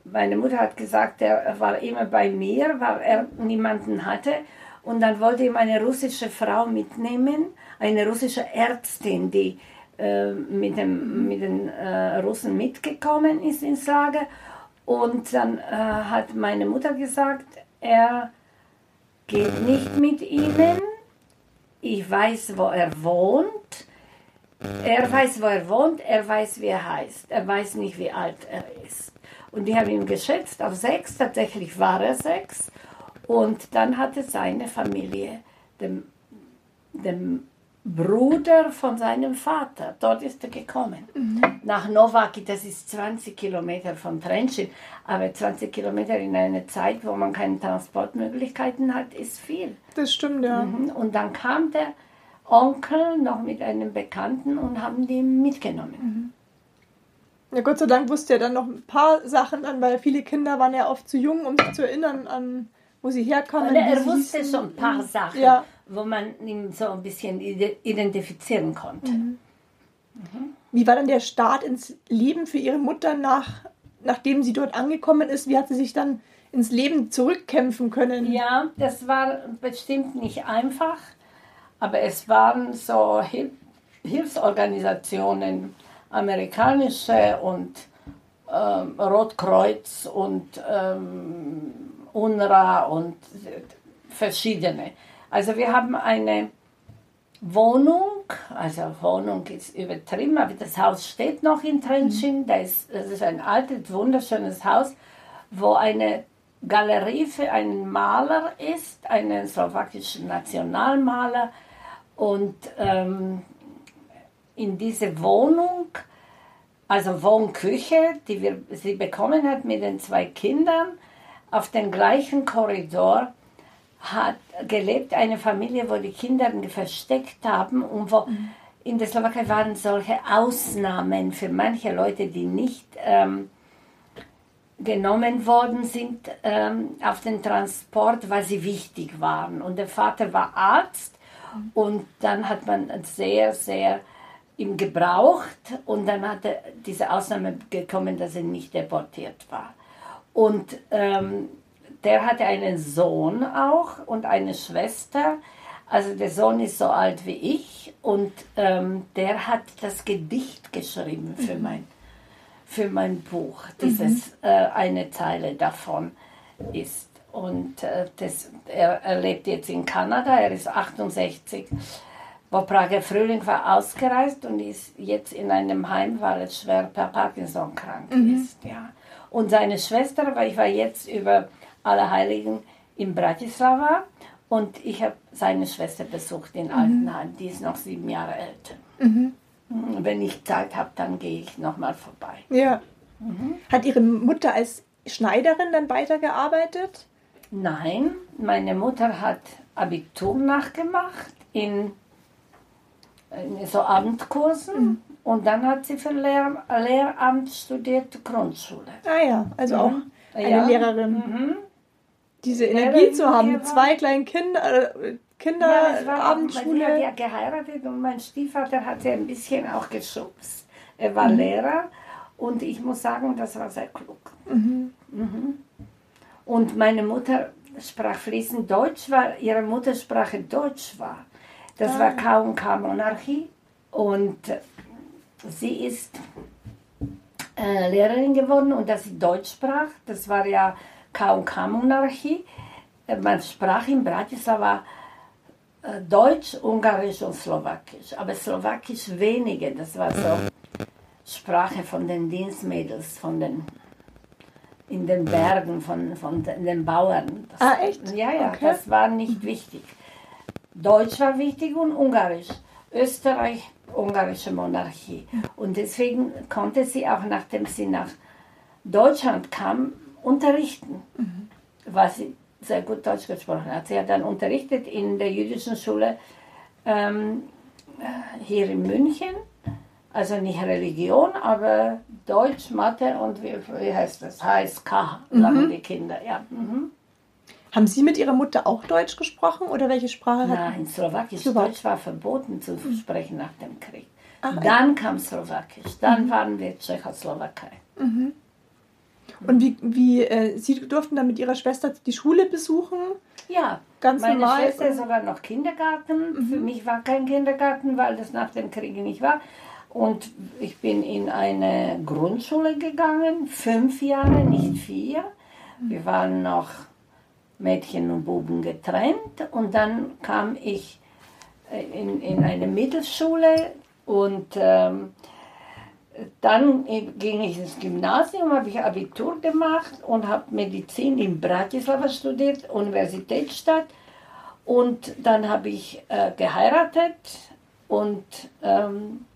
Meine Mutter hat gesagt, er war immer bei mir, weil er niemanden hatte. Und dann wollte ihm eine russische Frau mitnehmen, eine russische Ärztin, die äh, mit, dem, mit den äh, Russen mitgekommen ist ins Lager. Und dann äh, hat meine Mutter gesagt, er geht nicht mit ihnen. Ich weiß, wo er wohnt. Er weiß, wo er wohnt, er weiß, wie er heißt. Er weiß nicht, wie alt er ist. Und die haben ihn geschätzt auf sechs. Tatsächlich war er sechs. Und dann hatte seine Familie dem, dem Bruder von seinem Vater. Dort ist er gekommen. Mhm. Nach Novaki, das ist 20 Kilometer von Trenčín. Aber 20 Kilometer in einer Zeit, wo man keine Transportmöglichkeiten hat, ist viel. Das stimmt, ja. Mhm. Und dann kam der Onkel noch mit einem Bekannten und haben die mitgenommen. Mhm. Ja, Gott sei Dank wusste er dann noch ein paar Sachen an, weil viele Kinder waren ja oft zu jung, um sich zu erinnern an, wo sie herkamen. er wusste schon ein paar Sachen. Ja wo man ihn so ein bisschen identifizieren konnte. Mhm. Mhm. Wie war dann der Start ins Leben für Ihre Mutter, nach, nachdem sie dort angekommen ist? Wie hat sie sich dann ins Leben zurückkämpfen können? Ja, das war bestimmt nicht einfach, aber es waren so Hil Hilfsorganisationen, amerikanische und ähm, Rotkreuz und ähm, UNRWA und verschiedene also wir haben eine Wohnung, also Wohnung ist übertrieben, aber das Haus steht noch in Trenčín. Mhm. Das, das ist ein altes, wunderschönes Haus, wo eine Galerie für einen Maler ist, einen slowakischen Nationalmaler. Und ähm, in diese Wohnung, also Wohnküche, die wir, sie bekommen hat mit den zwei Kindern, auf dem gleichen Korridor hat gelebt, eine Familie, wo die Kinder versteckt haben und wo mhm. in der Slowakei waren solche Ausnahmen für manche Leute, die nicht ähm, genommen worden sind ähm, auf den Transport, weil sie wichtig waren. Und der Vater war Arzt mhm. und dann hat man sehr, sehr ihm gebraucht und dann hat er diese Ausnahme gekommen, dass er nicht deportiert war. Und ähm, der hatte einen Sohn auch und eine Schwester. Also der Sohn ist so alt wie ich und ähm, der hat das Gedicht geschrieben für, mhm. mein, für mein Buch. Dieses mhm. äh, eine Zeile davon ist. Und äh, das, er, er lebt jetzt in Kanada, er ist 68. Wo Prager Frühling war ausgereist und ist jetzt in einem Heim, weil er schwer per Parkinson krank mhm. ist. Ja. Und seine Schwester, weil ich war jetzt über Allerheiligen in Bratislava und ich habe seine Schwester besucht in mhm. Altenheim, die ist noch sieben Jahre älter. Mhm. Wenn ich Zeit habe, dann gehe ich nochmal vorbei. Ja. Hat Ihre Mutter als Schneiderin dann weitergearbeitet? Nein, meine Mutter hat Abitur nachgemacht in, in so Abendkursen und dann hat sie für Lehr Lehramt studiert, Grundschule. Ah ja, also auch eine Ja. Lehrerin. Mhm. Diese Energie Lehrerin zu haben, ja, mit zwei kleinen Kinder, äh, Kinder, Ja, war, Sie hat Abendschule. ja geheiratet und mein Stiefvater hat sie ein bisschen auch geschubst. Er war Mhm. Lehrer und ich muss sagen, das war sehr klug. Mhm. Und meine Mutter sprach fließend Deutsch, weil ihre Muttersprache Deutsch war. Das war K&K Monarchie und sie ist äh, Lehrerin geworden und dass sie Deutsch sprach, das war ja K&K Monarchie. Man sprach in Bratislava äh, Deutsch, Ungarisch und Slowakisch, aber Slowakisch wenige, das war so Sprache von den Dienstmädels, von den in den Bergen, von, von den den Bauern. Das, Ah, echt? Ja, ja, Okay. das war nicht wichtig. Deutsch war wichtig und Ungarisch. Österreich, ungarische Monarchie. Und deswegen konnte sie auch, nachdem sie nach Deutschland kam, unterrichten, weil sie sehr gut Deutsch gesprochen hat. Sie hat dann unterrichtet in der jüdischen Schule ähm, äh, hier in München. Also nicht Religion, aber Deutsch, Mathe und wie, wie heißt das? HSK, sagen die Kinder. Ja. Mhm. Haben Sie mit Ihrer Mutter auch Deutsch gesprochen oder welche Sprache Nein, Slowakisch. Slowak- Deutsch war verboten zu sprechen nach dem Krieg. dann kam Slowakisch, dann waren wir Tschechoslowakei. Und wie, wie äh, Sie durften dann mit Ihrer Schwester die Schule besuchen? Ja, Ganz meine normal. Schwester sogar noch Kindergarten. Für mich war kein Kindergarten, weil das nach dem Krieg nicht war. Und ich bin in eine Grundschule gegangen, fünf Jahre, nicht vier. Wir waren noch Mädchen und Buben getrennt. Und dann kam ich äh, in, in eine Mittelschule und ähm, dann ging ich ins Gymnasium, habe ich Abitur gemacht und habe Medizin in Bratislava studiert, Universitätsstadt. Und dann habe ich äh, geheiratet und ähm,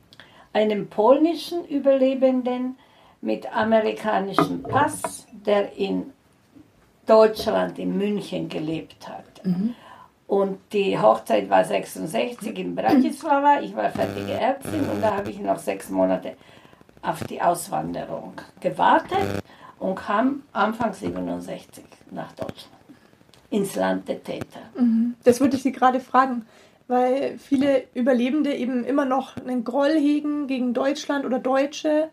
einen polnischen Überlebenden mit amerikanischem Pass, der in Deutschland, in München gelebt hat. Und die Hochzeit war 66 in Bratislava. Ich war fertige Ärztin und da habe ich noch sechs Monate auf die Auswanderung gewartet und kam Anfang 67 nach Deutschland. Ins Land der Täter. Das würde ich Sie gerade fragen, weil viele Überlebende eben immer noch einen Groll hegen gegen Deutschland oder Deutsche.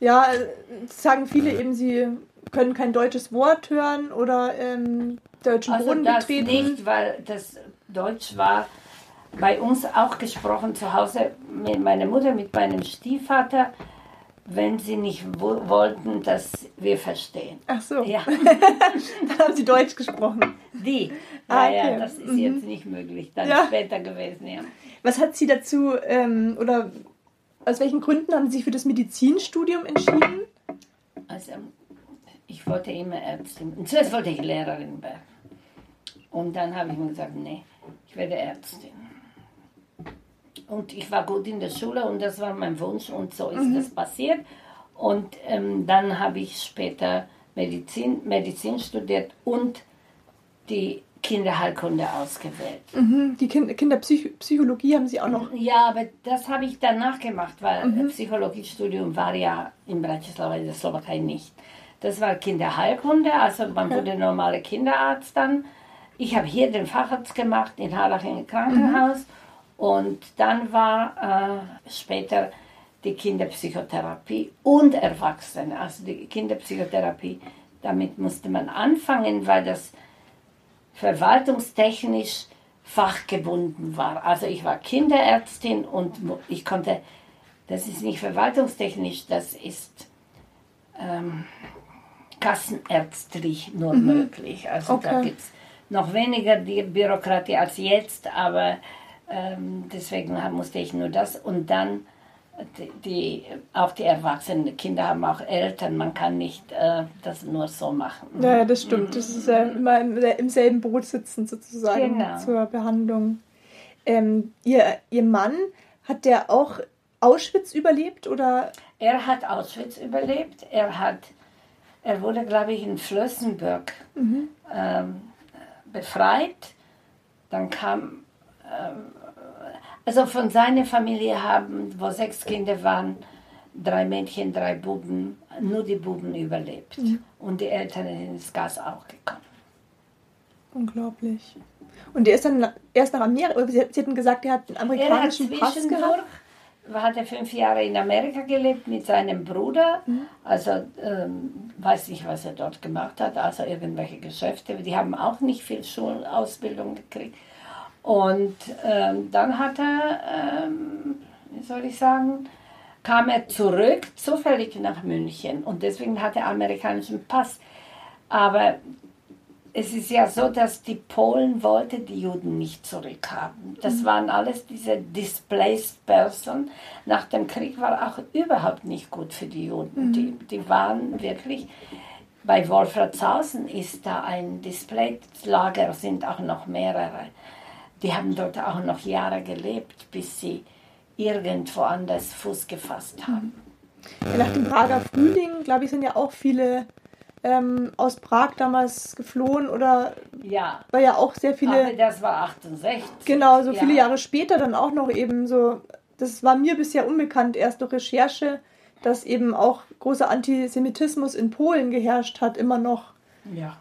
Ja, äh, sagen viele eben, sie können kein deutsches Wort hören oder ähm, deutschen Also Boden das betreten. nicht, weil das Deutsch war bei uns auch gesprochen zu Hause mit meiner Mutter, mit meinem Stiefvater, wenn sie nicht wo wollten, dass wir verstehen. Ach so, Ja, [LAUGHS] dann haben sie Deutsch gesprochen. die. Ah, okay. das ist jetzt nicht möglich, dann Ja. später gewesen, ja. Was hat Sie dazu, ähm, oder aus welchen Gründen haben Sie sich für das Medizinstudium entschieden? Also, ich wollte immer Ärztin. Und zuerst wollte ich Lehrerin werden. Und dann habe ich mir gesagt, nee, ich werde Ärztin. Und ich war gut in der Schule und das war mein Wunsch und so ist das passiert. Und ähm, dann habe ich später Medizin, Medizin studiert und die Kinderheilkunde ausgewählt. Mhm, die kind Kinderpsychologie haben Sie auch noch. Ja, aber das habe ich danach gemacht, weil das Psychologiestudium war ja in Bratislava, in der Slowakei nicht. Das war Kinderheilkunde, also man wurde normale Kinderarzt dann. Ich habe hier den Facharzt gemacht in Harlach im Krankenhaus und dann war äh, später die Kinderpsychotherapie und Erwachsene, also die Kinderpsychotherapie. Damit musste man anfangen, weil das verwaltungstechnisch fachgebunden war. Also ich war Kinderärztin und ich konnte, das ist nicht verwaltungstechnisch, das ist ähm, kassenärztlich nur möglich. Also da Okay. gibt es noch weniger die Bürokratie als jetzt, aber ähm, deswegen musste ich nur das und dann die, die, auch die erwachsenen Kinder haben auch Eltern, man kann nicht äh, das nur so machen. Ja, ja, das stimmt. Das ist ja immer im, im selben Boot sitzen sozusagen Genau. zur Behandlung. Ähm, ihr, ihr Mann, hat der auch Auschwitz überlebt oder? Er hat Auschwitz überlebt. Er hat, er wurde, glaube ich, in Flossenburg ähm, befreit. Dann kam, ähm, also von seiner Familie haben, wo sechs Kinder waren, drei Mädchen, drei Buben, nur die Buben überlebt. Und die Eltern sind ins Gas auch gekommen. Unglaublich. Und der ist dann erst nach Amerika, Sie, hatten gesagt, er hat einen Er hat amerikanischen Pass gehabt. Hat er fünf Jahre in Amerika gelebt mit seinem Bruder. Mhm. Also ähm, weiß nicht, was er dort gemacht hat, also irgendwelche Geschäfte. Die haben auch nicht viel Schulausbildung gekriegt. Und ähm, dann hat er, ähm, wie soll ich sagen, kam er zurück, zufällig nach München. Und deswegen hat er amerikanischen Pass. Aber es ist ja so, dass die Polen wollten die Juden nicht zurückhaben. Das waren alles diese displaced person. Nach dem Krieg war auch überhaupt nicht gut für die Juden. Die, die waren wirklich, bei Wolfratshausen ist da ein displaced Lager, sind auch noch mehrere. Die haben dort auch noch Jahre gelebt, bis sie irgendwo anders Fuß gefasst haben. Ja, nach dem Prager Frühling, glaube ich, sind ja auch viele ähm, aus Prag damals geflohen oder Ja, weil ja auch sehr viele. aber das war 68. Genau, so ja. viele Jahre später dann auch noch eben so, das war mir bisher unbekannt, erst durch Recherche, dass eben auch großer Antisemitismus in Polen geherrscht hat, immer noch. Ja.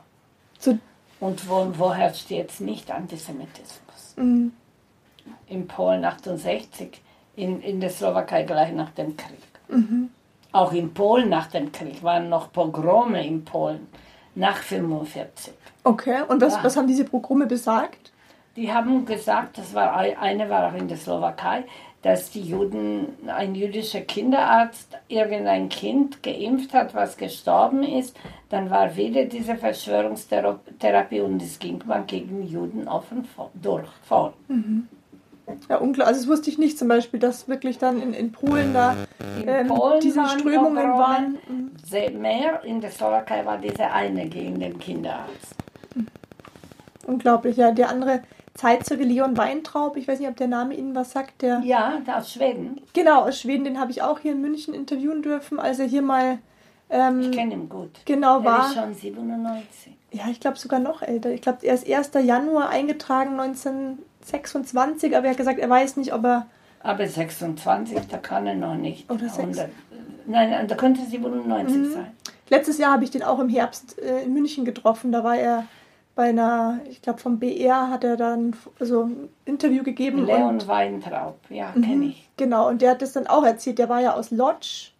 Zu, Und wo, wo herrscht jetzt nicht Antisemitismus? Mhm. In Polen 68, in, in der Slowakei gleich nach dem Krieg. Mhm. Auch in Polen nach dem Krieg waren noch Pogrome in Polen nach 45. okay, und was, Ja. was haben diese Pogrome besagt? Die haben gesagt, das war ei- eine war auch in der Slowakei, dass die Juden, ein jüdischer Kinderarzt irgendein Kind geimpft hat, was gestorben ist, dann war wieder diese Verschwörungstherapie und es ging man gegen Juden offen vor, durch vor. Ja, unklar. Also das wusste ich nicht zum Beispiel, dass wirklich dann in, in Polen da ähm, Polen diese waren Strömungen waren. Mehr in der Slowakei war diese eine gegen den Kinderarzt. Unglaublich, ja. Der andere Zeitzeuge Leon Weintraub, ich weiß nicht, ob der Name Ihnen was sagt, der Ja, aus Schweden. genau aus Schweden, den habe ich auch hier in München interviewen dürfen, als er hier mal ähm, Ich kenne ihn gut. genau Er war. ist schon 97. Ja, ich glaube sogar noch älter. Ich glaube, er ist 1. Januar eingetragen 1926, aber er hat gesagt, er weiß nicht, ob er. Aber 26, da kann er noch nicht. Oder sechs. 100. Nein, da könnte 97 Mhm. sein. Letztes Jahr habe ich den auch im Herbst äh, in München getroffen. Da war er bei einer, ich glaube vom BR hat er dann so ein Interview gegeben. Leon und, Weintraub, ja, Mhm. kenne ich. Genau, und der hat das dann auch erzählt. Der war ja aus Lodz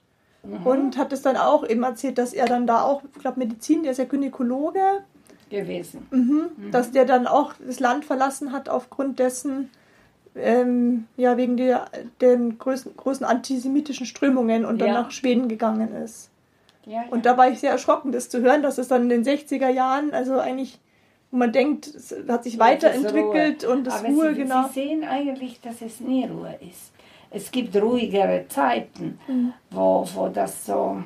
Mhm. und hat es dann auch eben erzählt, dass er dann da auch, ich glaube Medizin, der ist ja Gynäkologe, Gewesen. Mhm. dass der dann auch das Land verlassen hat aufgrund dessen, ähm, ja, wegen der, den großen, großen antisemitischen Strömungen und dann Ja. nach Schweden gegangen ist. Ja, Und da war ich sehr erschrocken, das zu hören, dass es dann in den 60er Jahren, also eigentlich, wo man denkt, es hat sich weiterentwickelt und das Ruhe, genau. Sie sehen eigentlich, dass es nie Ruhe ist. Es gibt ruhigere Zeiten, Mhm. wo, wo das so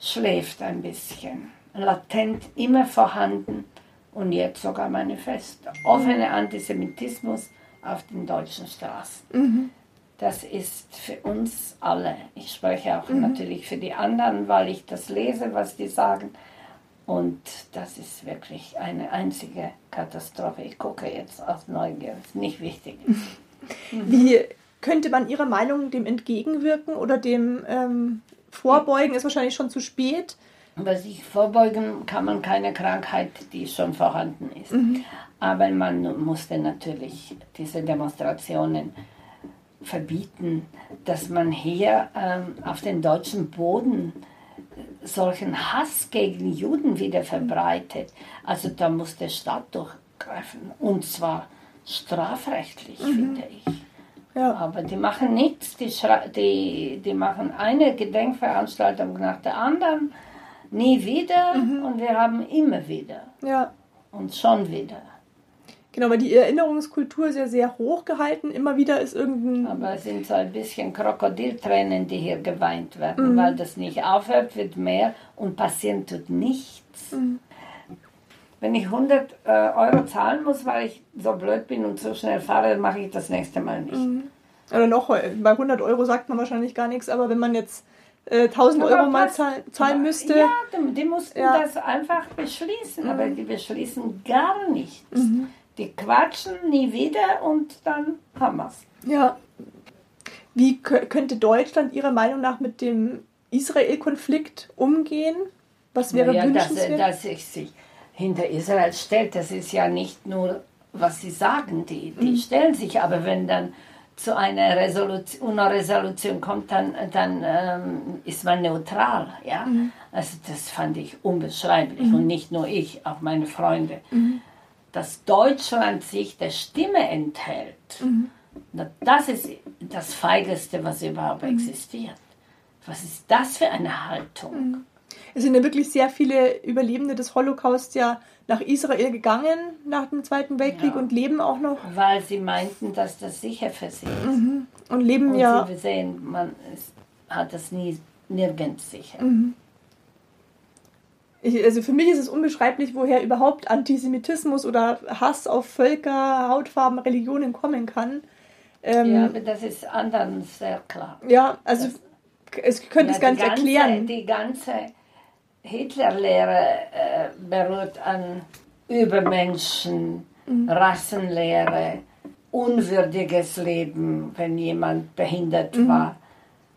schläft ein bisschen. Latent immer vorhanden und jetzt sogar manifest. Offener Antisemitismus auf den deutschen Straßen. Mhm. Das ist für uns alle. Ich spreche Mhm. auch natürlich für die anderen, weil ich das lese, was die sagen. Und das ist wirklich eine einzige Katastrophe. Ich gucke jetzt aus Neugier, ist nicht wichtig. [LAUGHS] Wie könnte man Ihrer Meinung dem entgegenwirken oder dem ähm, vorbeugen? Ist wahrscheinlich schon zu spät. Aber sich vorbeugen kann man keine Krankheit, die schon vorhanden ist. Aber man musste natürlich diese Demonstrationen verbieten, dass man hier ähm, auf den deutschen Boden solchen Hass gegen Juden wieder verbreitet. Also da muss der Staat durchgreifen. Und zwar strafrechtlich, finde ich. Ja. Aber die machen nichts, die, die, die machen eine Gedenkveranstaltung nach der anderen, nie wieder und wir haben immer wieder Ja. und schon wieder. Genau, weil die Erinnerungskultur ist ja sehr hoch gehalten. Immer wieder ist irgendein. Aber es sind so ein bisschen Krokodiltränen, die hier geweint werden, weil das nicht aufhört, wird mehr und passieren tut nichts. Wenn ich 100 äh, Euro zahlen muss, weil ich so blöd bin und so schnell fahre, dann mache ich das nächste Mal nicht. Oder noch, heu- bei 100 Euro sagt man wahrscheinlich gar nichts, aber wenn man jetzt äh, 1000 Aber Euro mal was- zahl zahlen müsste, Ja, die, die mussten Ja. das einfach beschließen, aber Mhm. die beschließen gar nichts. Die quatschen nie wieder und dann haben wir's. ja. Wie kö- könnte Deutschland Ihrer Meinung nach mit dem Israel-Konflikt umgehen? Was wäre Ja, dass, wünschenswert? dass sich sich hinter Israel stellt, das ist ja nicht nur, was sie sagen, die, die Mhm. stellen sich, aber wenn dann zu einer Resolution, UNO-Resolution kommt, dann, dann ähm, ist man neutral. Ja? Mhm. Also das fand ich unbeschreiblich und nicht nur ich, auch meine Freunde. Mhm. Dass Deutschland sich der Stimme enthält, Mhm. das ist das Feigeste, was überhaupt Mhm. existiert. Was ist das für eine Haltung? Es sind ja wirklich sehr viele Überlebende des Holocaust ja nach Israel gegangen nach dem Zweiten Weltkrieg Ja. und leben auch noch Weil sie meinten, dass das sicher für sie ist. und leben Und ja sie sehen, man ist, hat das nie, nirgends sicher. Ich, also für mich ist es unbeschreiblich, woher überhaupt Antisemitismus oder Hass auf Völker, Hautfarben, Religionen kommen kann. Ähm, Ja, ja, aber das ist anderen sehr klar. also es könnte Ja, es gar nicht ganze, erklären. Die ganze Hitlerlehre äh, beruht an Übermenschen, Mhm. Rassenlehre, unwürdiges Leben, wenn jemand behindert Mhm. war.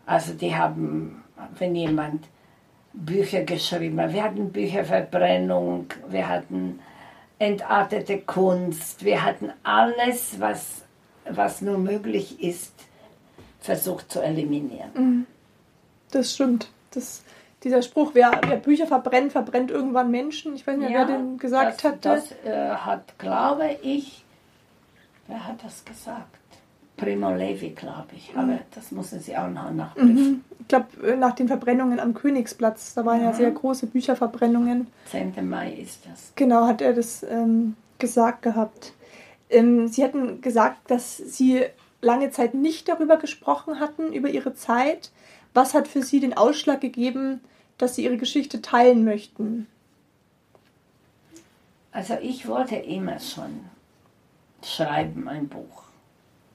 Also die haben, wenn jemand Bücher geschrieben hat, wir hatten Bücherverbrennung, wir hatten entartete Kunst, wir hatten alles, was, was nur möglich ist, versucht zu eliminieren. Mhm. Das stimmt. Das, dieser Spruch, wer, wer Bücher verbrennt, verbrennt irgendwann Menschen. Ich weiß nicht, wer den gesagt das, hatte. Das äh, hat, glaube ich, wer hat das gesagt? Primo Levi, glaube ich. Mhm. Aber das müssen Sie auch noch nachprüfen. ich glaube, nach den Verbrennungen am Königsplatz, da waren ja sehr große Bücherverbrennungen. 10. Mai ist das. Genau, hat er das ähm, gesagt gehabt. Ähm, Sie hatten gesagt, dass Sie lange Zeit nicht darüber gesprochen hatten, über Ihre Zeit. Was hat für Sie den Ausschlag gegeben, dass Sie Ihre Geschichte teilen möchten? Also ich wollte immer schon schreiben, ein Buch.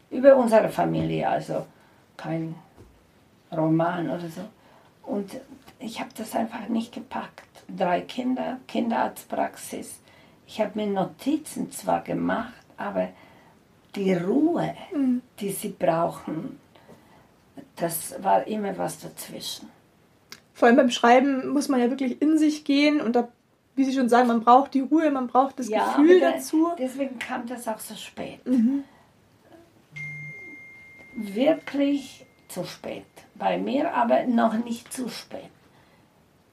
Über unsere Familie, also kein Roman oder so. Und ich habe das einfach nicht gepackt. Drei Kinder, Kinderarztpraxis. Ich habe mir Notizen zwar gemacht, aber die Ruhe, die sie brauchen, das war immer was dazwischen. Vor allem beim Schreiben muss man ja wirklich in sich gehen und da, wie Sie schon sagen, man braucht die Ruhe, man braucht das Gefühl aber da- dazu. Deswegen kam das auch so spät. Mhm. Wirklich zu spät. Bei mir aber noch nicht zu spät.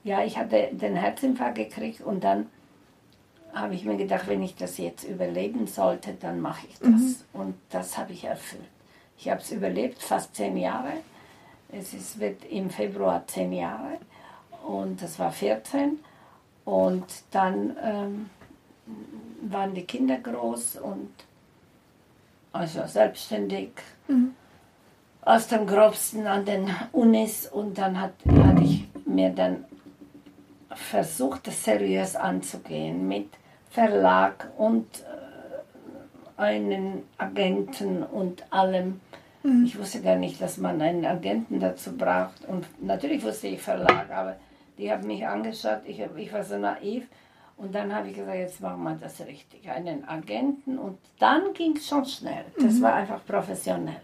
Ja, ich hatte den Herzinfarkt gekriegt und dann habe ich mir gedacht, wenn ich das jetzt überleben sollte, dann mache ich das. Mhm. Und das habe ich erfüllt. Ich habe es überlebt, fast zehn Jahre. Es ist, wird im Februar zehn Jahre und das war 14. Und dann ähm, waren die Kinder groß und also selbstständig aus dem Grobsten an den Unis und dann hat, hatte ich mir dann versucht, das seriös anzugehen mit Verlag und äh, einen Agenten und allem. Ich wusste gar nicht, dass man einen Agenten dazu braucht. Und natürlich wusste ich Verlag, aber die haben mich angeschaut, ich, ich war so naiv. Und dann habe ich gesagt, jetzt machen wir das richtig. Einen Agenten und dann ging es schon schnell. Das war einfach professionell.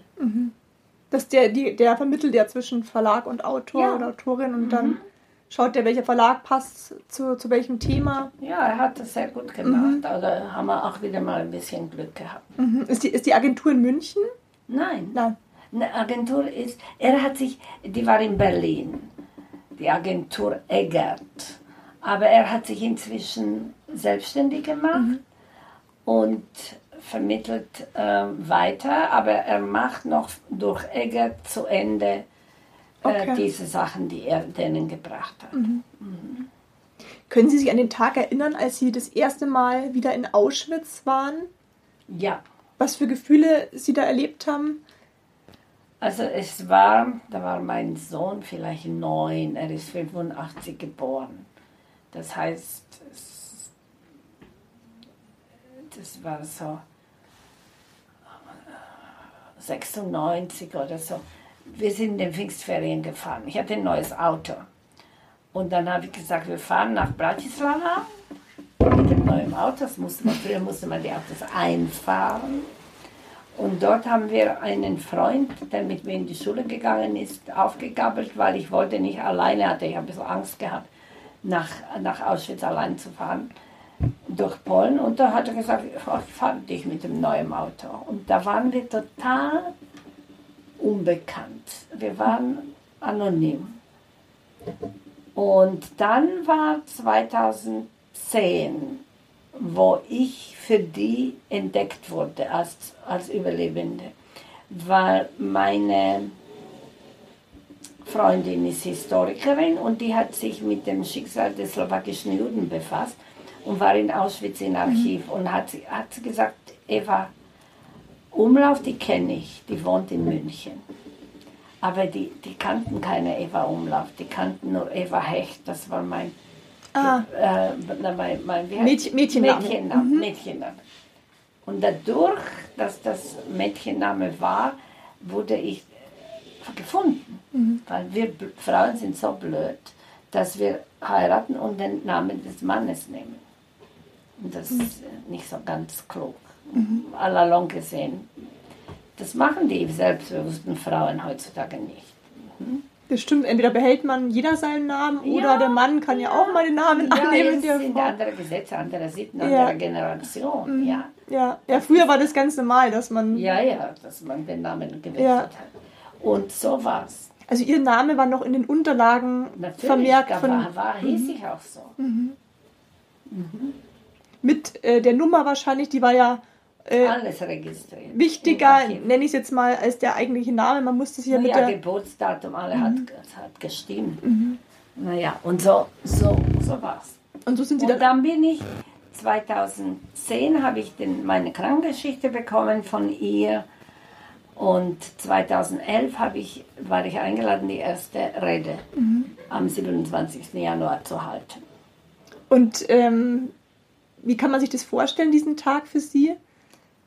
dass der, die, der vermittelt ja zwischen Verlag und Autor Ja. oder Autorin und dann schaut der, welcher Verlag passt zu, zu welchem Thema. Ja, er hat das sehr gut gemacht. Da haben wir auch wieder mal ein bisschen Glück gehabt. Mhm. Ist, die, ist die Agentur in München? Nein. Nein. Eine Agentur ist, er hat sich, die war in Berlin, die Agentur Eggert. Aber er hat sich inzwischen selbstständig gemacht und vermittelt ähm, weiter, aber er macht noch durch Eggert zu Ende äh, Okay. diese Sachen, die er denen gebracht hat. Können Sie sich an den Tag erinnern, als Sie das erste Mal wieder in Auschwitz waren? Ja. Was für Gefühle Sie da erlebt haben? Also es war, da war mein Sohn vielleicht neun, er ist 85 geboren. Das heißt, es, das war so 96 oder so. Wir sind in den Pfingstferien gefahren. Ich hatte ein neues Auto. Und dann habe ich gesagt, wir fahren nach Bratislava Auto. Das musste man, früher musste man die Autos einfahren. Und dort haben wir einen Freund, der mit mir in die Schule gegangen ist, aufgegabelt, weil ich wollte nicht alleine, hatte ich ein bisschen Angst gehabt, nach, nach Auschwitz allein zu fahren durch Polen. Und da hat er gesagt, ich fahre dich mit dem neuen Auto. Und da waren wir total unbekannt. Wir waren anonym. Und dann war 2010, wo ich für die entdeckt wurde als, als Überlebende, weil meine Freundin ist Historikerin und die hat sich mit dem Schicksal des slowakischen Juden befasst und war in Auschwitz im Archiv und hat, hat gesagt, Eva, Umlauf, die kenne ich, die wohnt in München. Aber die, die kannten keine Eva Umlauf, die kannten nur Eva Hecht, das war mein, Ah, äh, mein, mein Mädchen- Mädchenname. Mädchenname, Mhm. Mädchenname. Und dadurch, dass das Mädchenname war, wurde ich gefunden. Mhm. Weil wir Frauen sind so blöd, dass wir heiraten und den Namen des Mannes nehmen. Und das Mhm. ist äh, nicht so ganz klug. À la longue gesehen. Das machen die selbstbewussten Frauen heutzutage nicht. Das stimmt. Entweder behält man jeder seinen Namen oder Ja, der Mann kann ja, auch mal den Namen Ja, annehmen der sind andere Gesetze, andere Sitten, Ja. Mhm. andere Generation. Ja. Ja. ja, früher war das ganz normal, dass man. ja, ja, dass man den Namen gewechselt Ja. hat. Und so war's. Also ihr Name war noch in den Unterlagen Natürlich, vermerkt da von, war, war, hieß ich auch so. mit äh, der Nummer wahrscheinlich, die war ja äh, Alles registriert. wichtiger, nenne ich es jetzt mal, als der eigentliche Name. Man musste sich ja mit ja, der. Mhm. Geburtsdatum, alle hat, hat gestimmt. Naja, und so, so, so war's. Und so sind sie Und dann. dann bin ich, 2010 habe ich den, meine Krankengeschichte bekommen von ihr. Und 2011 habe ich, war ich eingeladen, die erste Rede Mhm. am 27. Januar zu halten. Und ähm, wie kann man sich das vorstellen, diesen Tag für Sie?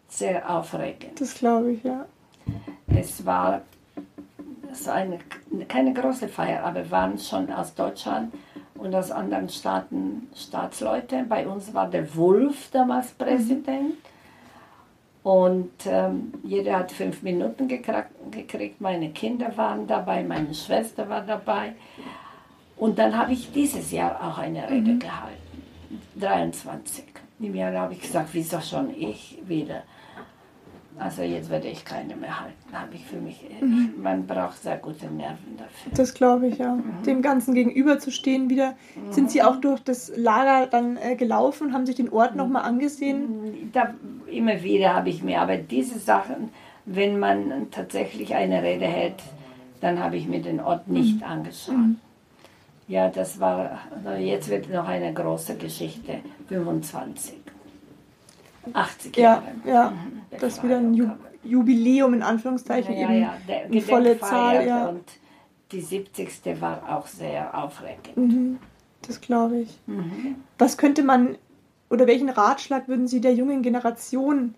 Sehr aufregend. Das glaube ich, ja. Es war so eine, keine große Feier, aber wir waren schon aus Deutschland und aus anderen Staaten Staatsleute. Bei uns war der Wulff damals Präsident. Und ähm, jeder hat fünf Minuten gekriegt, gekriegt. Meine Kinder waren dabei, meine Schwester war dabei. Und dann habe ich dieses Jahr auch eine Rede gehalten. 23. Im Jahr habe ich gesagt, wieso schon ich wieder? Also jetzt werde ich keine mehr halten, habe ich für mich. Man braucht sehr gute Nerven dafür. Das glaube ich, ja. Dem Ganzen gegenüberzustehen wieder. Sind Sie auch durch das Lager dann äh, gelaufen, haben sich den Ort nochmal angesehen? Da, immer wieder habe ich mir, aber diese Sachen, wenn man tatsächlich eine Rede hält, dann habe ich mir den Ort nicht angeschaut. Ja, das war, also jetzt wird noch eine große Geschichte, 25. 80 Ja, Jahre. ja. Mhm, der Das ist wieder ein Ju. Jubiläum in Anführungszeichen. Ja, eben ja, der eine volle Zahl, ja. Und die 70. war auch sehr aufregend. Mhm, das glaube ich. Mhm. Was könnte man oder welchen Ratschlag würden Sie der jungen Generation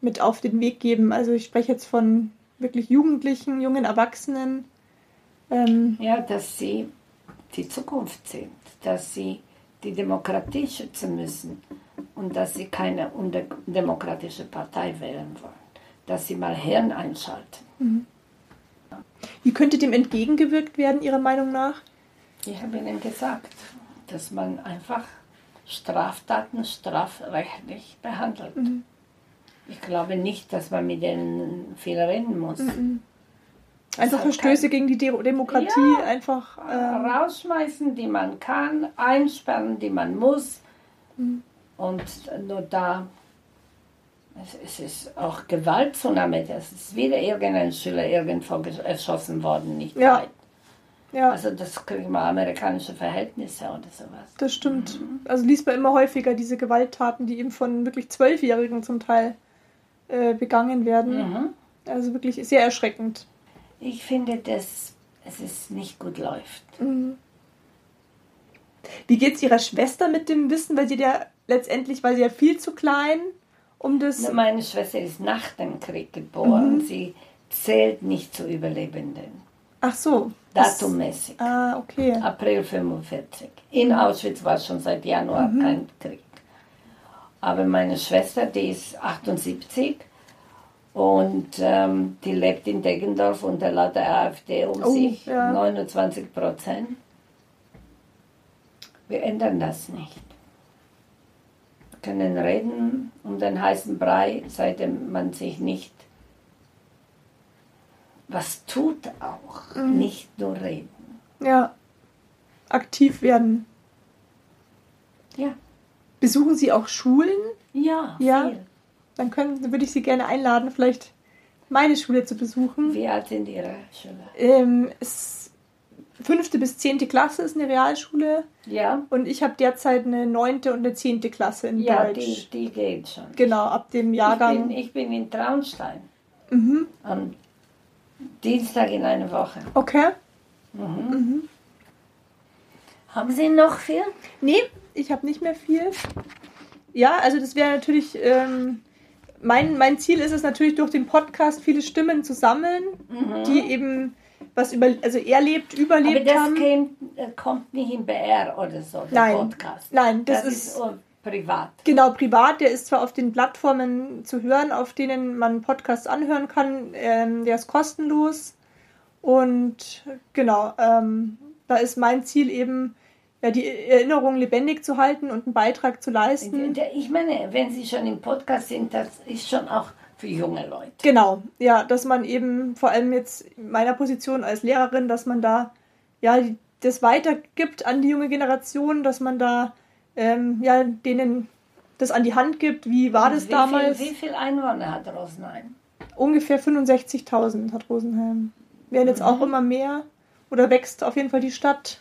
mit auf den Weg geben? Also ich spreche jetzt von wirklich Jugendlichen, jungen Erwachsenen. Ähm, Ja, dass sie die Zukunft sind, dass sie die Demokratie schützen müssen und dass sie keine undemokratische Partei wählen wollen, dass sie mal Hirn einschalten. wie könnte dem entgegengewirkt werden, Ihrer Meinung nach? Ich habe Ihnen gesagt, dass man einfach Straftaten strafrechtlich behandelt. Ich glaube nicht, dass man mit denen viel reden muss. Einfach hat Verstöße gegen die De Demokratie, Ja. einfach. Ähm, rausschmeißen, die man kann, einsperren, die man muss. Und nur da, es, es ist auch Gewaltzunahme, das ist wieder irgendein Schüler irgendwo erschossen worden, nicht Ja. weit. ja, Also das kriegen wir amerikanische Verhältnisse oder sowas. das stimmt. Also liest man immer häufiger diese Gewalttaten, die eben von wirklich Zwölfjährigen zum Teil äh, begangen werden. Mhm. Also wirklich sehr erschreckend. Ich finde, dass es nicht gut läuft. Wie geht es Ihrer Schwester mit dem Wissen? Weil sie ja letztendlich war sie ja viel zu klein um das. Meine Schwester ist nach dem Krieg geboren. Sie zählt nicht zu Überlebenden. Ach so. das- Datummäßig. Ah, okay. April 45. In Auschwitz war schon seit Januar kein Krieg. Aber meine Schwester, die ist 78 und ähm, die lebt in Deggendorf unter lauter AfD um Oh, sich, ja. 29 Prozent. Wir ändern das nicht. Wir können reden um den heißen Brei, seitdem man sich nicht was tut auch, nicht nur reden. Ja. Aktiv werden. Ja. Besuchen Sie auch Schulen? Ja, Ja. viel. Dann können, würde ich Sie gerne einladen, vielleicht meine Schule zu besuchen. Wie alt sind Ihre Schüler? Ähm, es, fünfte bis zehnte Klasse ist eine Realschule Ja, und ich habe derzeit eine neunte und eine zehnte Klasse in ja Deutsch. die, die geht schon. Genau, ab dem Ich Jahrgang. bin, ich bin in Traunstein. Mhm. Am Dienstag in einer Woche. Okay. Haben Sie noch viel? Nee, ich habe nicht mehr viel. Ja, also das wäre natürlich, ähm, mein, mein Ziel ist es natürlich durch den Podcast viele Stimmen zu sammeln, die eben was über, also erlebt, Aber überlebt das haben. käme, äh, kommt nicht im BR oder so, der Nein. Podcast. Nein, das, Das, ist, ist privat. genau privat. Der ist zwar auf den Plattformen zu hören, auf denen man Podcasts anhören kann. Ähm, der ist kostenlos. Und genau, ähm, da ist mein Ziel eben, ja, die Erinnerung lebendig zu halten und einen Beitrag zu leisten. Der- Ich meine, wenn Sie schon im Podcast sind, das ist schon auch für junge Leute. Genau, ja, dass man eben vor allem jetzt in meiner Position als Lehrerin, dass man da ja das weitergibt an die junge Generation, dass man da ähm, ja denen das an die Hand gibt. Wie war das wie damals? Viel, wie viele Einwohner hat Rosenheim? Ungefähr 65.000 hat Rosenheim. Werden jetzt auch immer mehr oder wächst auf jeden Fall die Stadt.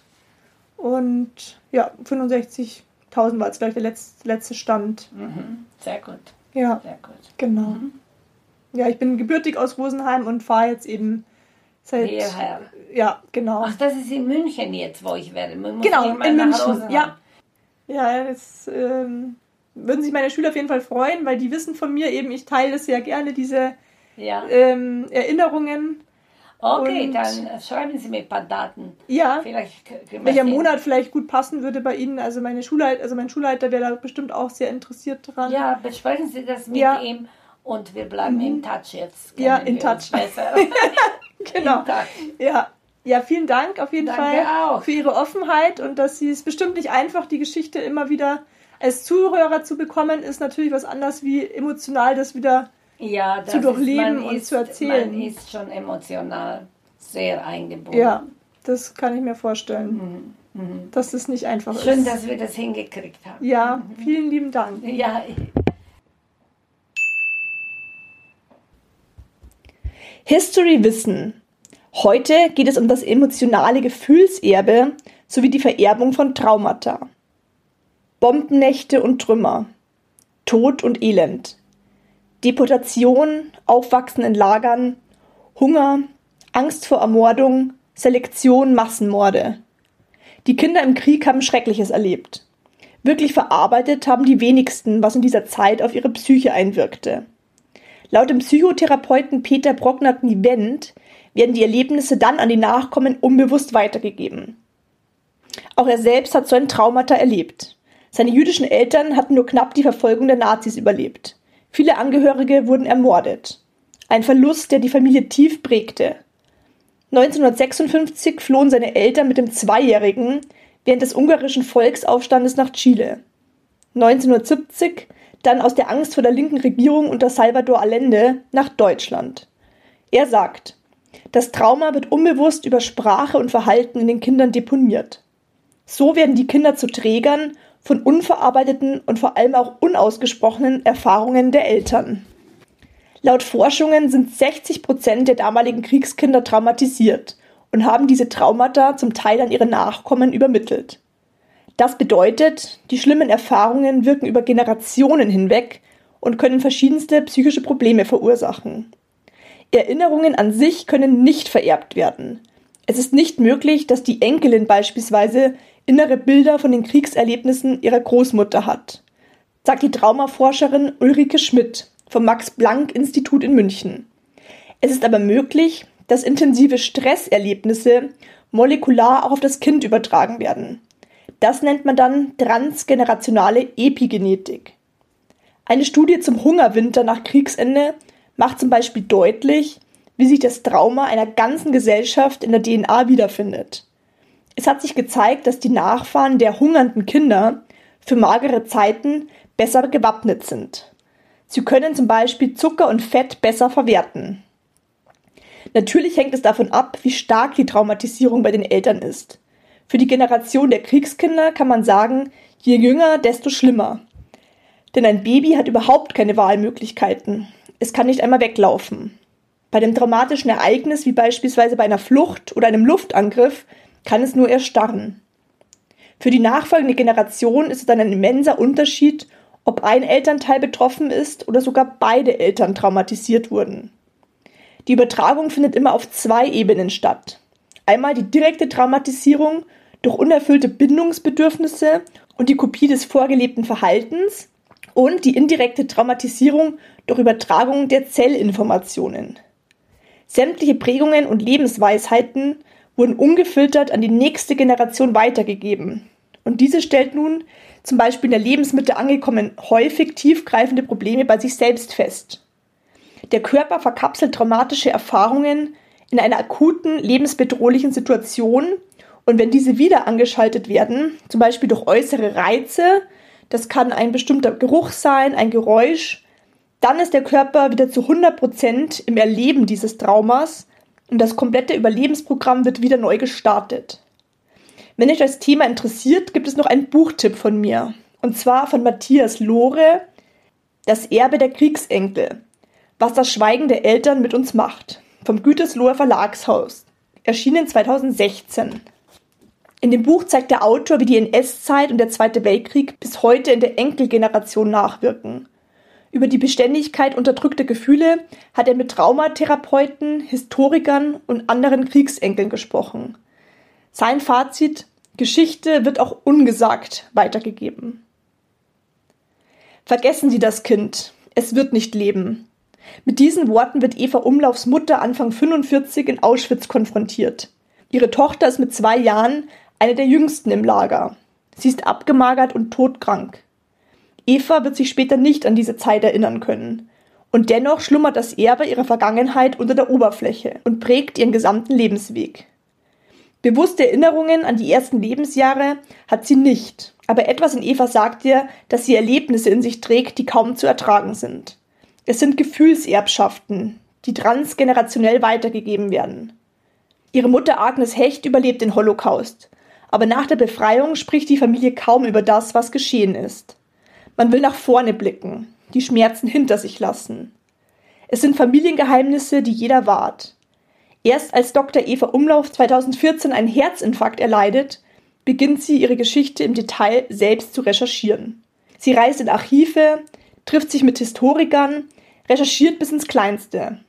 Und ja, 65.000 war jetzt gleich der letzte, letzte Stand. Mhm. Sehr gut, Ja, sehr gut. genau. Ja, ich bin gebürtig aus Rosenheim und fahre jetzt eben seit. Hierher. Ja, genau. Ach, das ist in München jetzt, wo ich werde. Genau, in München. Rosenheim. Ja. Ja, das ähm, würden sich meine Schüler auf jeden Fall freuen, weil die wissen von mir eben, ich teile das sehr gerne, diese ja. ähm, Erinnerungen. Okay, und- dann schreiben Sie mir ein paar Daten. Ja, welcher. Monat vielleicht gut passen würde bei Ihnen. Also meine Schulleiter, also mein Schulleiter wäre da bestimmt auch sehr interessiert dran. Ja, besprechen Sie das mit Ja. ihm und wir bleiben in Touch jetzt. Ja, in touch. Besser. [LAUGHS] [LAUGHS] genau. Touch. Ja. Ja, vielen Dank auf jeden Danke Fall auch. für Ihre Offenheit und dass Sie es bestimmt nicht einfach, die Geschichte immer wieder als Zuhörer zu bekommen, ist natürlich was anderes, wie emotional das wieder Ja, das Zu durchleben ist, und ist, zu erzählen. Man ist schon emotional sehr eingebunden. Ja, das kann ich mir vorstellen, dass das nicht einfach Mhm, Schön, ist. dass wir das hingekriegt haben. ja, vielen lieben Dank. Ja, History Wissen. Heute geht es um das emotionale Gefühlserbe sowie die Vererbung von Traumata. Bombennächte und Trümmer. Tod und Elend. Deportation, Aufwachsen in Lagern, Hunger, Angst vor Ermordung, Selektion, Massenmorde. Die Kinder im Krieg haben Schreckliches erlebt. Wirklich verarbeitet haben die wenigsten, was in dieser Zeit auf ihre Psyche einwirkte. Laut dem Psychotherapeuten Peter Brocknert-Nivent werden die Erlebnisse dann an die Nachkommen unbewusst weitergegeben. Auch er selbst hat so ein Traumata erlebt. Seine jüdischen Eltern hatten nur knapp die Verfolgung der Nazis überlebt. Viele Angehörige wurden ermordet. Ein Verlust, der die Familie tief prägte. 1956 flohen seine Eltern mit dem Zweijährigen während des ungarischen Volksaufstandes nach Chile. 1970 dann aus der Angst vor der linken Regierung unter Salvador Allende nach Deutschland. Er sagt, das Trauma wird unbewusst über Sprache und Verhalten in den Kindern deponiert. So werden die Kinder zu Trägern von unverarbeiteten und vor allem auch unausgesprochenen Erfahrungen der Eltern. Laut Forschungen sind 60 Prozent der damaligen Kriegskinder traumatisiert und haben diese Traumata zum Teil an ihre Nachkommen übermittelt. Das bedeutet, die schlimmen Erfahrungen wirken über Generationen hinweg und können verschiedenste psychische Probleme verursachen. Erinnerungen an sich können nicht vererbt werden. Es ist nicht möglich, dass die Enkelin beispielsweise innere Bilder von den Kriegserlebnissen ihrer Großmutter hat. sagt die Traumaforscherin Ulrike Schmidt vom Max-Planck-Institut in München. Es ist aber möglich, dass intensive Stresserlebnisse molekular auch auf das Kind übertragen werden. Das nennt man dann transgenerationale Epigenetik. Eine Studie zum Hungerwinter nach Kriegsende macht zum Beispiel deutlich, wie sich das Trauma einer ganzen Gesellschaft in der DNA wiederfindet. Es hat sich gezeigt, dass die Nachfahren der hungernden Kinder für magere Zeiten besser gewappnet sind. Sie können zum Beispiel Zucker und Fett besser verwerten. Natürlich hängt es davon ab, wie stark die Traumatisierung bei den Eltern ist. Für die Generation der Kriegskinder kann man sagen, je jünger, desto schlimmer. Denn ein Baby hat überhaupt keine Wahlmöglichkeiten. Es kann nicht einmal weglaufen. Bei dem traumatischen Ereignis, wie beispielsweise bei einer Flucht oder einem Luftangriff, kann es nur erstarren. Für die nachfolgende Generation ist es dann ein immenser Unterschied, ob ein Elternteil betroffen ist oder sogar beide Eltern traumatisiert wurden. Die Übertragung findet immer auf zwei Ebenen statt. Einmal die direkte Traumatisierung durch unerfüllte Bindungsbedürfnisse und die Kopie des vorgelebten Verhaltens und die indirekte Traumatisierung durch Übertragung der Zellinformationen. Sämtliche Prägungen und Lebensweisheiten wurden ungefiltert an die nächste Generation weitergegeben. Und diese stellt nun zum Beispiel in der Lebensmitte angekommen häufig tiefgreifende Probleme bei sich selbst fest. Der Körper verkapselt traumatische Erfahrungen in einer akuten, lebensbedrohlichen Situation und wenn diese wieder angeschaltet werden, zum Beispiel durch äußere Reize, das kann ein bestimmter Geruch sein, ein Geräusch, dann ist der Körper wieder zu 100 Prozent im Erleben dieses Traumas und das komplette Überlebensprogramm wird wieder neu gestartet. Wenn euch das Thema interessiert, gibt es noch einen Buchtipp von mir. Und zwar von Matthias Lohre, Das Erbe der Kriegsenkel. Was das Schweigen der Eltern mit uns macht. Vom Gütersloher Verlagshaus. Erschienen 2016. In dem Buch zeigt der Autor, wie die NS-Zeit und der Zweite Weltkrieg bis heute in der Enkelgeneration nachwirken. Über die Beständigkeit unterdrückter Gefühle hat er mit Traumatherapeuten, Historikern und anderen Kriegsenkeln gesprochen. Sein Fazit Geschichte wird auch ungesagt weitergegeben. Vergessen Sie das Kind, es wird nicht leben. Mit diesen Worten wird Eva Umlaufs Mutter Anfang 45 in Auschwitz konfrontiert. Ihre Tochter ist mit zwei Jahren eine der jüngsten im Lager. Sie ist abgemagert und todkrank. Eva wird sich später nicht an diese Zeit erinnern können. Und dennoch schlummert das Erbe ihrer Vergangenheit unter der Oberfläche und prägt ihren gesamten Lebensweg. Bewusste Erinnerungen an die ersten Lebensjahre hat sie nicht, aber etwas in Eva sagt ihr, dass sie Erlebnisse in sich trägt, die kaum zu ertragen sind. Es sind Gefühlserbschaften, die transgenerationell weitergegeben werden. Ihre Mutter Agnes Hecht überlebt den Holocaust, aber nach der Befreiung spricht die Familie kaum über das, was geschehen ist. Man will nach vorne blicken, die Schmerzen hinter sich lassen. Es sind Familiengeheimnisse, die jeder wahrt. Erst als Dr. Eva Umlauf 2014 einen Herzinfarkt erleidet, beginnt sie ihre Geschichte im Detail selbst zu recherchieren. Sie reist in Archive, trifft sich mit Historikern, recherchiert bis ins Kleinste.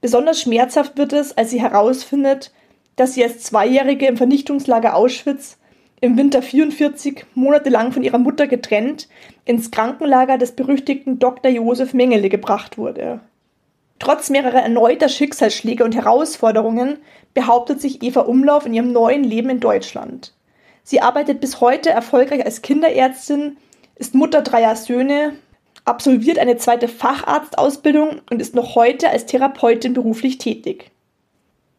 Besonders schmerzhaft wird es, als sie herausfindet, dass sie als Zweijährige im Vernichtungslager Auschwitz im Winter 44 monatelang von ihrer Mutter getrennt ins Krankenlager des berüchtigten Dr. Josef Mengele gebracht wurde. Trotz mehrerer erneuter Schicksalsschläge und Herausforderungen behauptet sich Eva Umlauf in ihrem neuen Leben in Deutschland. Sie arbeitet bis heute erfolgreich als Kinderärztin, ist Mutter dreier Söhne, absolviert eine zweite Facharztausbildung und ist noch heute als Therapeutin beruflich tätig.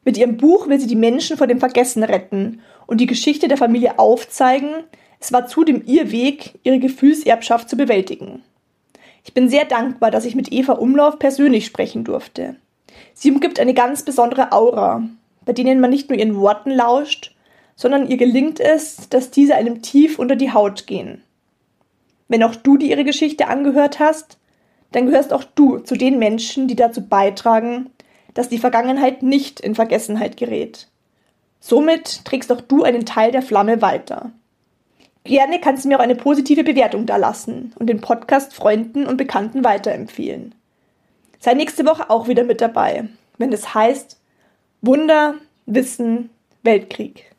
Mit ihrem Buch will sie die Menschen vor dem Vergessen retten und die Geschichte der Familie aufzeigen. Es war zudem ihr Weg, ihre Gefühlserbschaft zu bewältigen. Ich bin sehr dankbar, dass ich mit Eva Umlauf persönlich sprechen durfte. Sie umgibt eine ganz besondere Aura, bei denen man nicht nur ihren Worten lauscht, sondern ihr gelingt es, dass diese einem tief unter die Haut gehen. Wenn auch du dir ihre Geschichte angehört hast, dann gehörst auch du zu den Menschen, die dazu beitragen, dass die Vergangenheit nicht in Vergessenheit gerät. Somit trägst auch du einen Teil der Flamme weiter. Gerne kannst du mir auch eine positive Bewertung dalassen und den Podcast Freunden und Bekannten weiterempfehlen. Sei nächste Woche auch wieder mit dabei, wenn es heißt Wunder, Wissen, Weltkrieg.